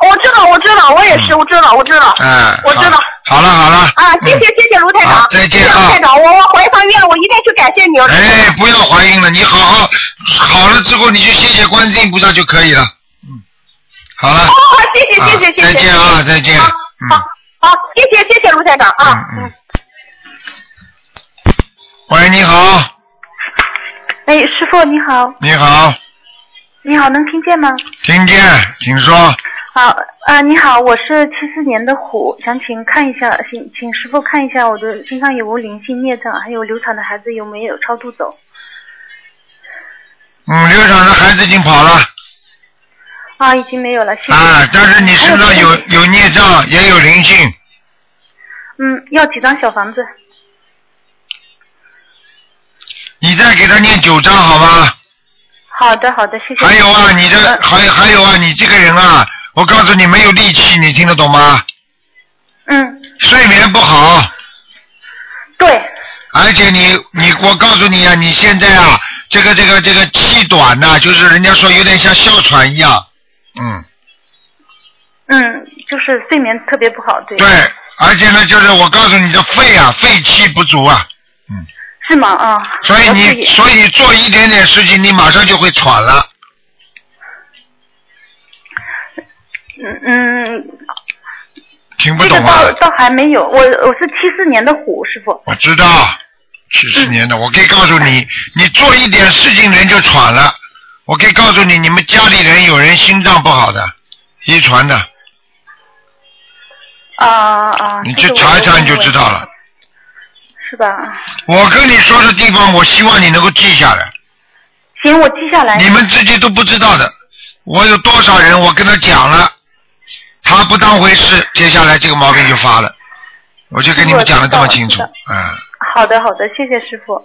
Speaker 14: 我知道，我知道，我也是，我知道，我知道。
Speaker 1: 嗯，
Speaker 14: 我知道。
Speaker 1: 好了好了，
Speaker 14: 啊，谢谢谢谢卢台长，
Speaker 1: 再见
Speaker 14: 谢谢卢
Speaker 1: 啊
Speaker 14: 台长，我我怀上孕了，我一定去感谢你。
Speaker 1: 哎，不要怀孕了，你好好好了之后，你就谢谢观世音菩萨就可以了。嗯，好了。
Speaker 14: 好好，谢谢谢谢谢谢。
Speaker 1: 再见啊，再见。好。
Speaker 14: 好，谢谢谢谢卢台长啊。
Speaker 1: 嗯。喂，你好，
Speaker 15: 哎，师傅你好，
Speaker 1: 你好，
Speaker 15: 你好，能听见吗？
Speaker 1: 听见，请说。
Speaker 15: 好，啊，你好，我是七四年的虎，想请看一下，请请师傅看一下我的身上有无灵性孽障，还有流产的孩子有没有超度走？
Speaker 1: 嗯，流产的孩子已经跑了
Speaker 15: 啊，已经没有了，谢谢。
Speaker 1: 啊，但是你身上有有孽障，也有灵性，
Speaker 15: 嗯，要几张小房子？
Speaker 1: 你再给他念九张好吗？
Speaker 15: 好的，好的，谢谢。
Speaker 1: 还有啊，你这还还有啊，你这个人啊，我告诉你没有力气，你听得懂吗？
Speaker 15: 嗯。
Speaker 1: 睡眠不好。
Speaker 15: 对。
Speaker 1: 而且你你我告诉你啊，你现在啊，这个这个这个气短呐、就是人家说有点像哮喘一样，嗯，
Speaker 15: 嗯，就是睡眠特别不好，对。
Speaker 1: 对，而且呢，就是我告诉你的肺啊，肺气不足啊，嗯
Speaker 15: 是吗？啊。
Speaker 1: 所以你所以做一点点事情，你马上就会喘了。
Speaker 15: 嗯嗯，
Speaker 1: 听不
Speaker 15: 这个
Speaker 1: 懂啊？
Speaker 15: 倒倒还没有，我我是七四年的虎师傅。
Speaker 1: 我知道，七十年的，我可以告诉你，你做一点事情人就喘了。我可以告诉你，你们家里人有人心脏不好的，遗传的，
Speaker 15: 啊啊。
Speaker 1: 你去查一查你就知道了。
Speaker 15: 是吧？
Speaker 1: 我跟你说的地方，我希望你能够记下来。
Speaker 15: 行，我记下来。
Speaker 1: 你们自己都不知道的，我有多少人，我跟他讲了，他不当回事，接下来这个毛病就发了。我就跟你们讲的这么清楚，嗯，
Speaker 15: 好的，好的，谢谢师傅，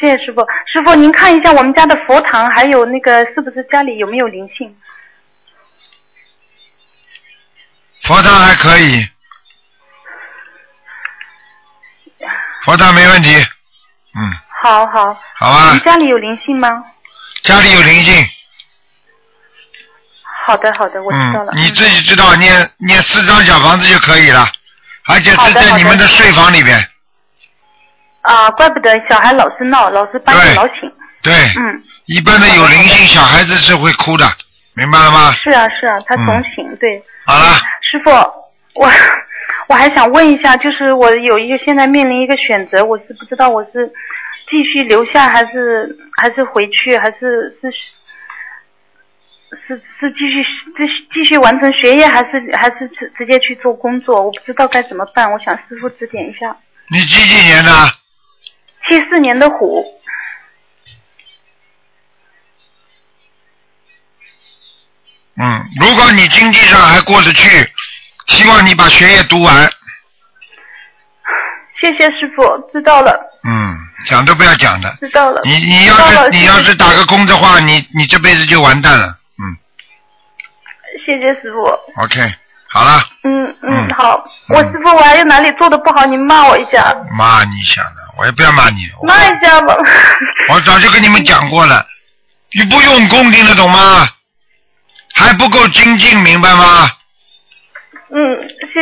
Speaker 15: 谢谢师傅。师傅，您看一下我们家的佛堂，还有那个是不是家里有没有灵性？
Speaker 1: 佛佛堂还可以，佛堂没问题，嗯，
Speaker 15: 好好。
Speaker 1: 好吧
Speaker 15: 你家里有灵性吗？
Speaker 1: 家里有灵性，
Speaker 15: 好的好的，我知道了。
Speaker 1: 嗯，你自己知道，念念四张小房子就可以了，而且是在你们的睡房里边，
Speaker 15: 啊，怪不得小孩老是闹，老是半夜老醒。
Speaker 1: 对，
Speaker 15: 嗯，
Speaker 1: 一般的有灵性小孩子是会哭的，明白了吗？
Speaker 15: 是啊是啊，他总醒，对。
Speaker 1: 好了，
Speaker 15: 师傅，我 [laughs] 我还想问一下，就是我有一个现在面临一个选择，我是不知道我是继续留下还是还是回去，还是是是是继续继续继续完成学业，还是还是直直接去做工作？我不知道该怎么办，我想师傅指点一下。
Speaker 1: 你几几年的？
Speaker 15: 七四年的虎，
Speaker 1: 嗯，如果你经济上还过得去，希望你把学业读完。
Speaker 15: 谢谢师傅，知道了，
Speaker 1: 嗯，讲都不要讲的。
Speaker 15: 知道了。
Speaker 1: 你你要是你要是打个工的话，你你这辈子就完蛋了。
Speaker 15: 谢谢师傅。
Speaker 1: OK，好了，
Speaker 15: 嗯嗯，好，我师傅我还有哪里做的不好，你骂我一下，
Speaker 1: 骂你一下的，我也不要骂你，
Speaker 15: 骂一下吧。[laughs]
Speaker 1: 我早就跟你们讲过了，你不用功听得懂吗？还不够精进，明白吗？
Speaker 15: 嗯，谢，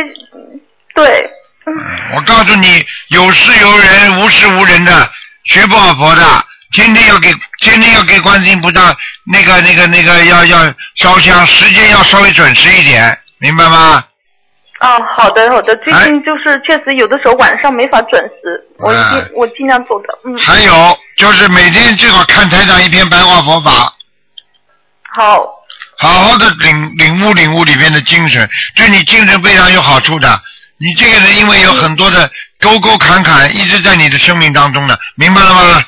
Speaker 15: 对，嗯
Speaker 1: 我告诉你，有事有人，无事无人的，学不好佛的，天天要给天天要给观世音菩萨那个那个那个要要烧香，时间要稍微准时一点，明白吗？
Speaker 15: 啊，好的好的，最近就是确实有的时候晚上没法准时，我一定、我尽量做的，嗯。
Speaker 1: 还有就是每天最好看台上一篇白话佛法，
Speaker 15: 好，
Speaker 1: 好好的领领悟领悟里面的精神，对你精神非常有好处的。你这个人因为有很多的沟沟坎坎，一直在你的生命当中的，明白了吗？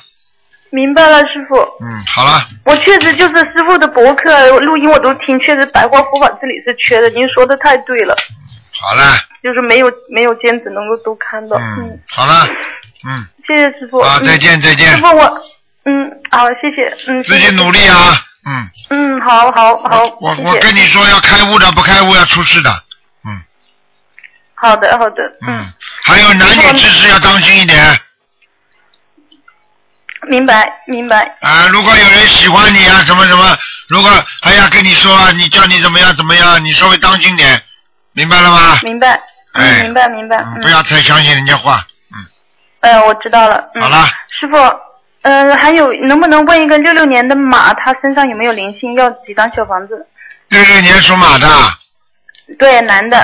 Speaker 15: 明白了，师傅。
Speaker 1: 嗯，好了，
Speaker 15: 我确实就是师傅的博客录音我都听，确实白话佛法这里是缺的，您说的太对了，
Speaker 1: 好了，
Speaker 15: 就是没有没有兼职能够都看到，嗯，
Speaker 1: 好了，嗯，
Speaker 15: 谢谢师傅。
Speaker 1: 好
Speaker 15: 嗯。
Speaker 1: 再见再见。
Speaker 15: 师傅我，嗯，好，谢谢，嗯，
Speaker 1: 自己努力啊，嗯，
Speaker 15: 嗯，好好好，
Speaker 1: 我我跟你说要开悟的，不开悟要出事的，嗯。
Speaker 15: 好的好的，
Speaker 1: 嗯，还有男女之事要当心一点
Speaker 15: 明白明白，
Speaker 1: 啊！如果有人喜欢你啊，什么什么，如果还要跟你说啊，你叫你怎么样怎么样，你稍微当心点，明白了吗？
Speaker 15: 明白，
Speaker 1: 哎
Speaker 15: 嗯，明白明白，嗯，
Speaker 1: 不要太相信人家话。
Speaker 15: 嗯呃，我知道了，嗯，
Speaker 1: 好了，
Speaker 15: 师傅，呃，还有能不能问一个六六年的马，他身上有没有灵性？要几张小房子？
Speaker 1: 六六年属马的
Speaker 15: 对，男的，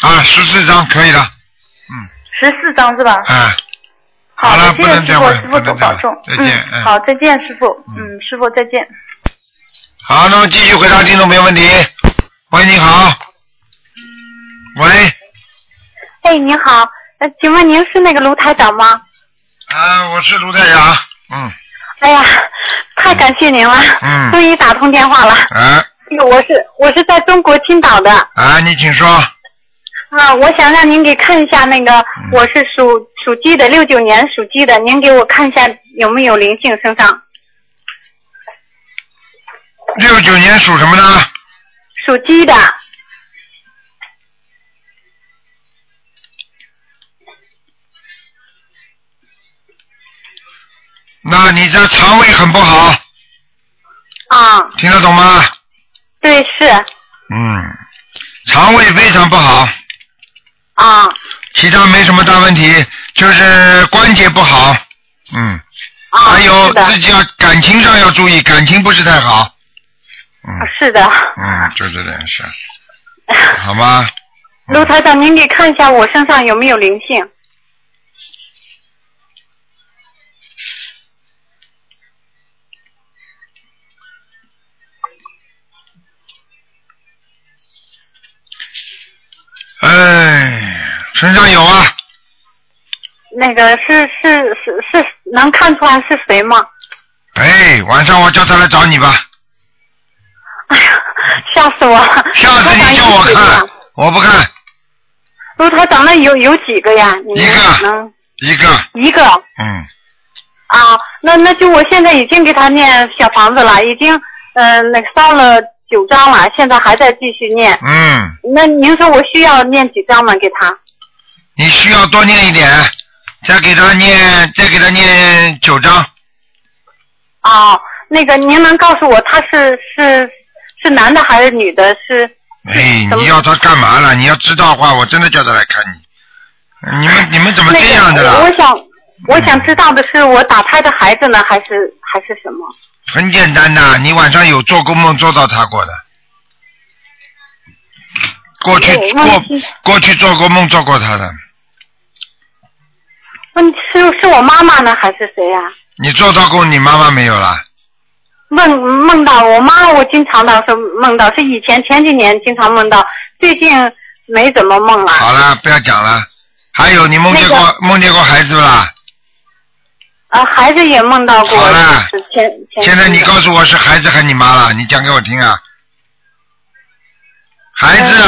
Speaker 1: 啊，十四张可以了，
Speaker 15: 十四张是吧？
Speaker 1: 哎，
Speaker 15: 好
Speaker 1: 了
Speaker 15: 的，谢谢师傅，
Speaker 1: 不能再问
Speaker 15: 师傅多保重。
Speaker 1: 再见嗯
Speaker 15: 嗯，好，再见，师傅。嗯，师傅再见。
Speaker 1: 好，那么继续回答听众朋友问题。喂，你好。喂，
Speaker 4: 哎，你好，呃，请问您是那个卢台长吗？
Speaker 1: 啊，我是卢台长，嗯
Speaker 4: 哎呀，太感谢您了，
Speaker 1: 嗯 [laughs]
Speaker 4: 终于打通电话了。
Speaker 1: 啊
Speaker 4: 哎呦我是我是在中国青岛的
Speaker 1: 啊，你请说。
Speaker 4: 啊，我想让您给看一下那个，
Speaker 1: 嗯
Speaker 4: 我是属属鸡的，六九年属鸡的，您给我看一下有没有灵性身上？
Speaker 1: 六九年属什么呢？
Speaker 4: 属鸡的，
Speaker 1: 那你这肠胃很不好，
Speaker 4: 啊，
Speaker 1: 听得懂吗？
Speaker 4: 对，是
Speaker 1: 嗯，肠胃非常不好。
Speaker 4: 啊。
Speaker 1: 其他没什么大问题，就是关节不好。嗯。还有自己要感情上要注意，感情不是太好。
Speaker 4: 嗯是的，
Speaker 1: 嗯，就这点事，好吗？
Speaker 4: 卢台长，您给看一下我身上有没有灵性？
Speaker 1: 哎，身上有啊，
Speaker 4: 那个是是是是能看出来是谁吗？
Speaker 1: 哎，晚上我叫他来找你吧，哎呀
Speaker 4: 吓死我！
Speaker 1: 吓 [laughs] 死你叫我看，我不看，
Speaker 4: 卢台长，那有有几个呀？你
Speaker 1: 一个
Speaker 4: 能
Speaker 1: 一个，
Speaker 4: 一个
Speaker 1: 嗯，
Speaker 4: 啊？那那就我现在已经给他念小房子了，已经嗯、呃那个烧了九
Speaker 16: 九章了，现在还在继续念。
Speaker 1: 嗯，
Speaker 16: 那您说我需要念几章呢？给他？
Speaker 1: 你需要多念一点，再给他念，再给他念九章。
Speaker 16: 哦，那个您能告诉我他是是是男的还是女的？是
Speaker 1: 哎，你要他干嘛了？你要知道的话，我真的叫他来看你。你们你们怎么这样的啦？
Speaker 16: 那个我想我想知道的是，我打胎的孩子呢，还是还是什么？
Speaker 1: 很简单的，你晚上有做过梦做到他过的，过去过过去做过梦做过他的，
Speaker 16: 问是是我妈妈呢，还是谁呀、
Speaker 1: 你做到过你妈妈没有啦？
Speaker 16: 梦梦到我妈，我经常的是梦到，是以前前几年经常梦到，最近没怎么梦了。
Speaker 1: 好了，不要讲了。还有你梦见过、
Speaker 16: 那
Speaker 1: 梦见过孩子不啦？
Speaker 16: 啊，孩子也梦到过，
Speaker 1: 好了
Speaker 16: 就是前前
Speaker 1: 现在你告诉我是孩子还是你妈了？你讲给我听啊。孩子，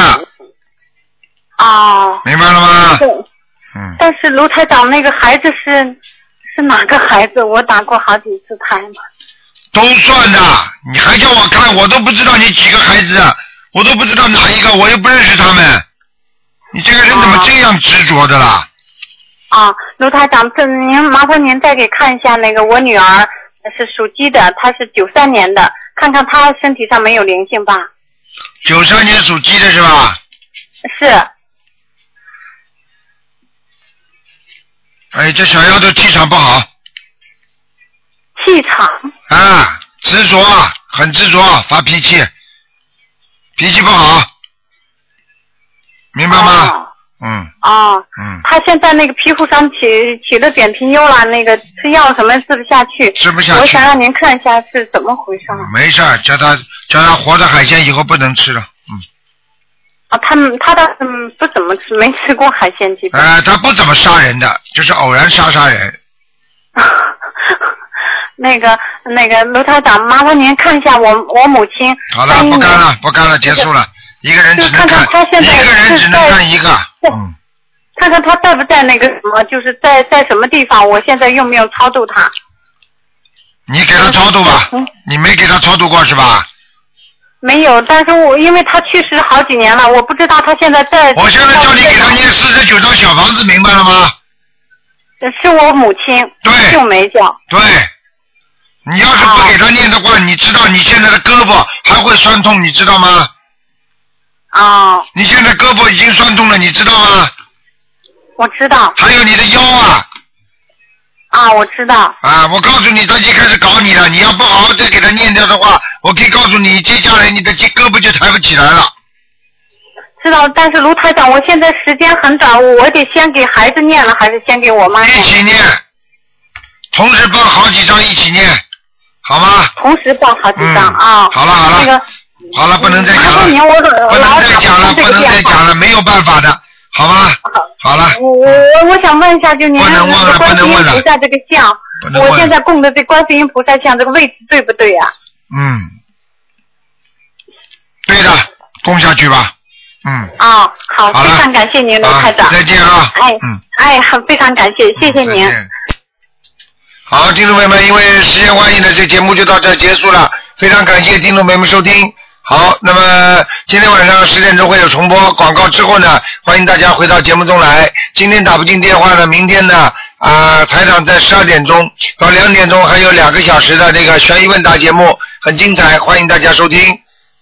Speaker 1: 啊
Speaker 16: 哦，
Speaker 1: 明白了吗？
Speaker 16: 但是卢台长那个孩子是是哪个孩子？我打过好几次胎嘛。
Speaker 1: 都算的，你还叫我看，我都不知道你几个孩子，我都不知道哪一个，我又不认识他们。你这个人怎么这样执着的啦？
Speaker 16: 啊，卢台长，这您麻烦您再给看一下那个我女儿是属鸡的，她是九三年的，看看她身体上没有灵性吧？
Speaker 1: 九三年属鸡的是吧？
Speaker 16: 是，
Speaker 1: 哎，这小丫头气场不好
Speaker 16: 气场
Speaker 1: 啊，执着，很执着，发脾气，脾气不好，明白吗？嗯
Speaker 16: 哦，
Speaker 1: 嗯，
Speaker 16: 他现在那个皮肤上起起了扁平疣了，那个吃药什么吃不下去，
Speaker 1: 吃不下去
Speaker 16: 我想让您看一下是怎么回事儿
Speaker 1: 没事，叫他叫他活的海鲜以后不能吃了。
Speaker 16: 啊？他们他倒是不怎么吃，没吃过海鲜基本。
Speaker 1: 呃，他不怎么杀人的，就是偶然杀杀人。[laughs]
Speaker 16: 那个那个卢台长，麻烦您看一下我我母亲。
Speaker 1: 好了，不干了，不干了，结束了。一个人只能
Speaker 16: 就看看她现在
Speaker 1: 一个人只能看一个。嗯，
Speaker 16: 看看他在不在那个什么，就是在在什么地方？我现在用不用超度他？
Speaker 1: 你给他超度吧，
Speaker 16: 嗯
Speaker 1: 你没给他超度过是吧？
Speaker 16: 没有，但是我因为他去世好几年了，我不知道他现在在。
Speaker 1: 我现在叫你给他念四十九张小房子，明白了吗？
Speaker 16: 是我母亲，
Speaker 1: 对
Speaker 16: 秀梅叫。
Speaker 1: 对，你要是不给他念的话，你知道你现在的胳膊还会酸痛，你知道吗？
Speaker 16: 啊、
Speaker 1: 你现在胳膊已经酸痛了，你知道吗？
Speaker 16: 我知道。
Speaker 1: 还有你的腰啊
Speaker 16: 啊，我知道。
Speaker 1: 啊！我告诉你，他已经开始搞你了。你要不好好再给他念掉的话，我可以告诉你，接下来你的肩胳膊就抬不起来了。
Speaker 16: 知道，但是卢台长，我现在时间很短，我得先给孩子念了，还是先给我妈念？
Speaker 1: 一起念，同时放好几张一起念，好吗？
Speaker 16: 同时报好几张
Speaker 1: 嗯
Speaker 16: 啊。
Speaker 1: 好了好了
Speaker 16: 那个
Speaker 1: 好了，不能再讲了，不能再讲了，不能再讲了，没有办法的，好吧？好了，
Speaker 16: 我我我想问一下，就您
Speaker 1: 不能问了
Speaker 16: 那个观世音菩萨这个像我现在供的这观世音菩萨像这个位置对不对呀、
Speaker 1: 嗯，对的，供下去吧。嗯，
Speaker 16: 啊？好，非常感谢您，卢台长。
Speaker 1: 再见啊
Speaker 16: 哎，
Speaker 1: 嗯
Speaker 16: 哎，很非常感谢，谢谢您。
Speaker 1: 好，听众朋友们，因为时间关系呢，这节目就到这结束了。非常感谢听众朋友们收听。好，那么今天晚上十点钟会有重播广告之后呢，欢迎大家回到节目中来。今天打不进电话的，明天呢，啊、台长在十二点钟到两点钟还有两个小时的这个悬疑问答节目，很精彩，欢迎大家收听。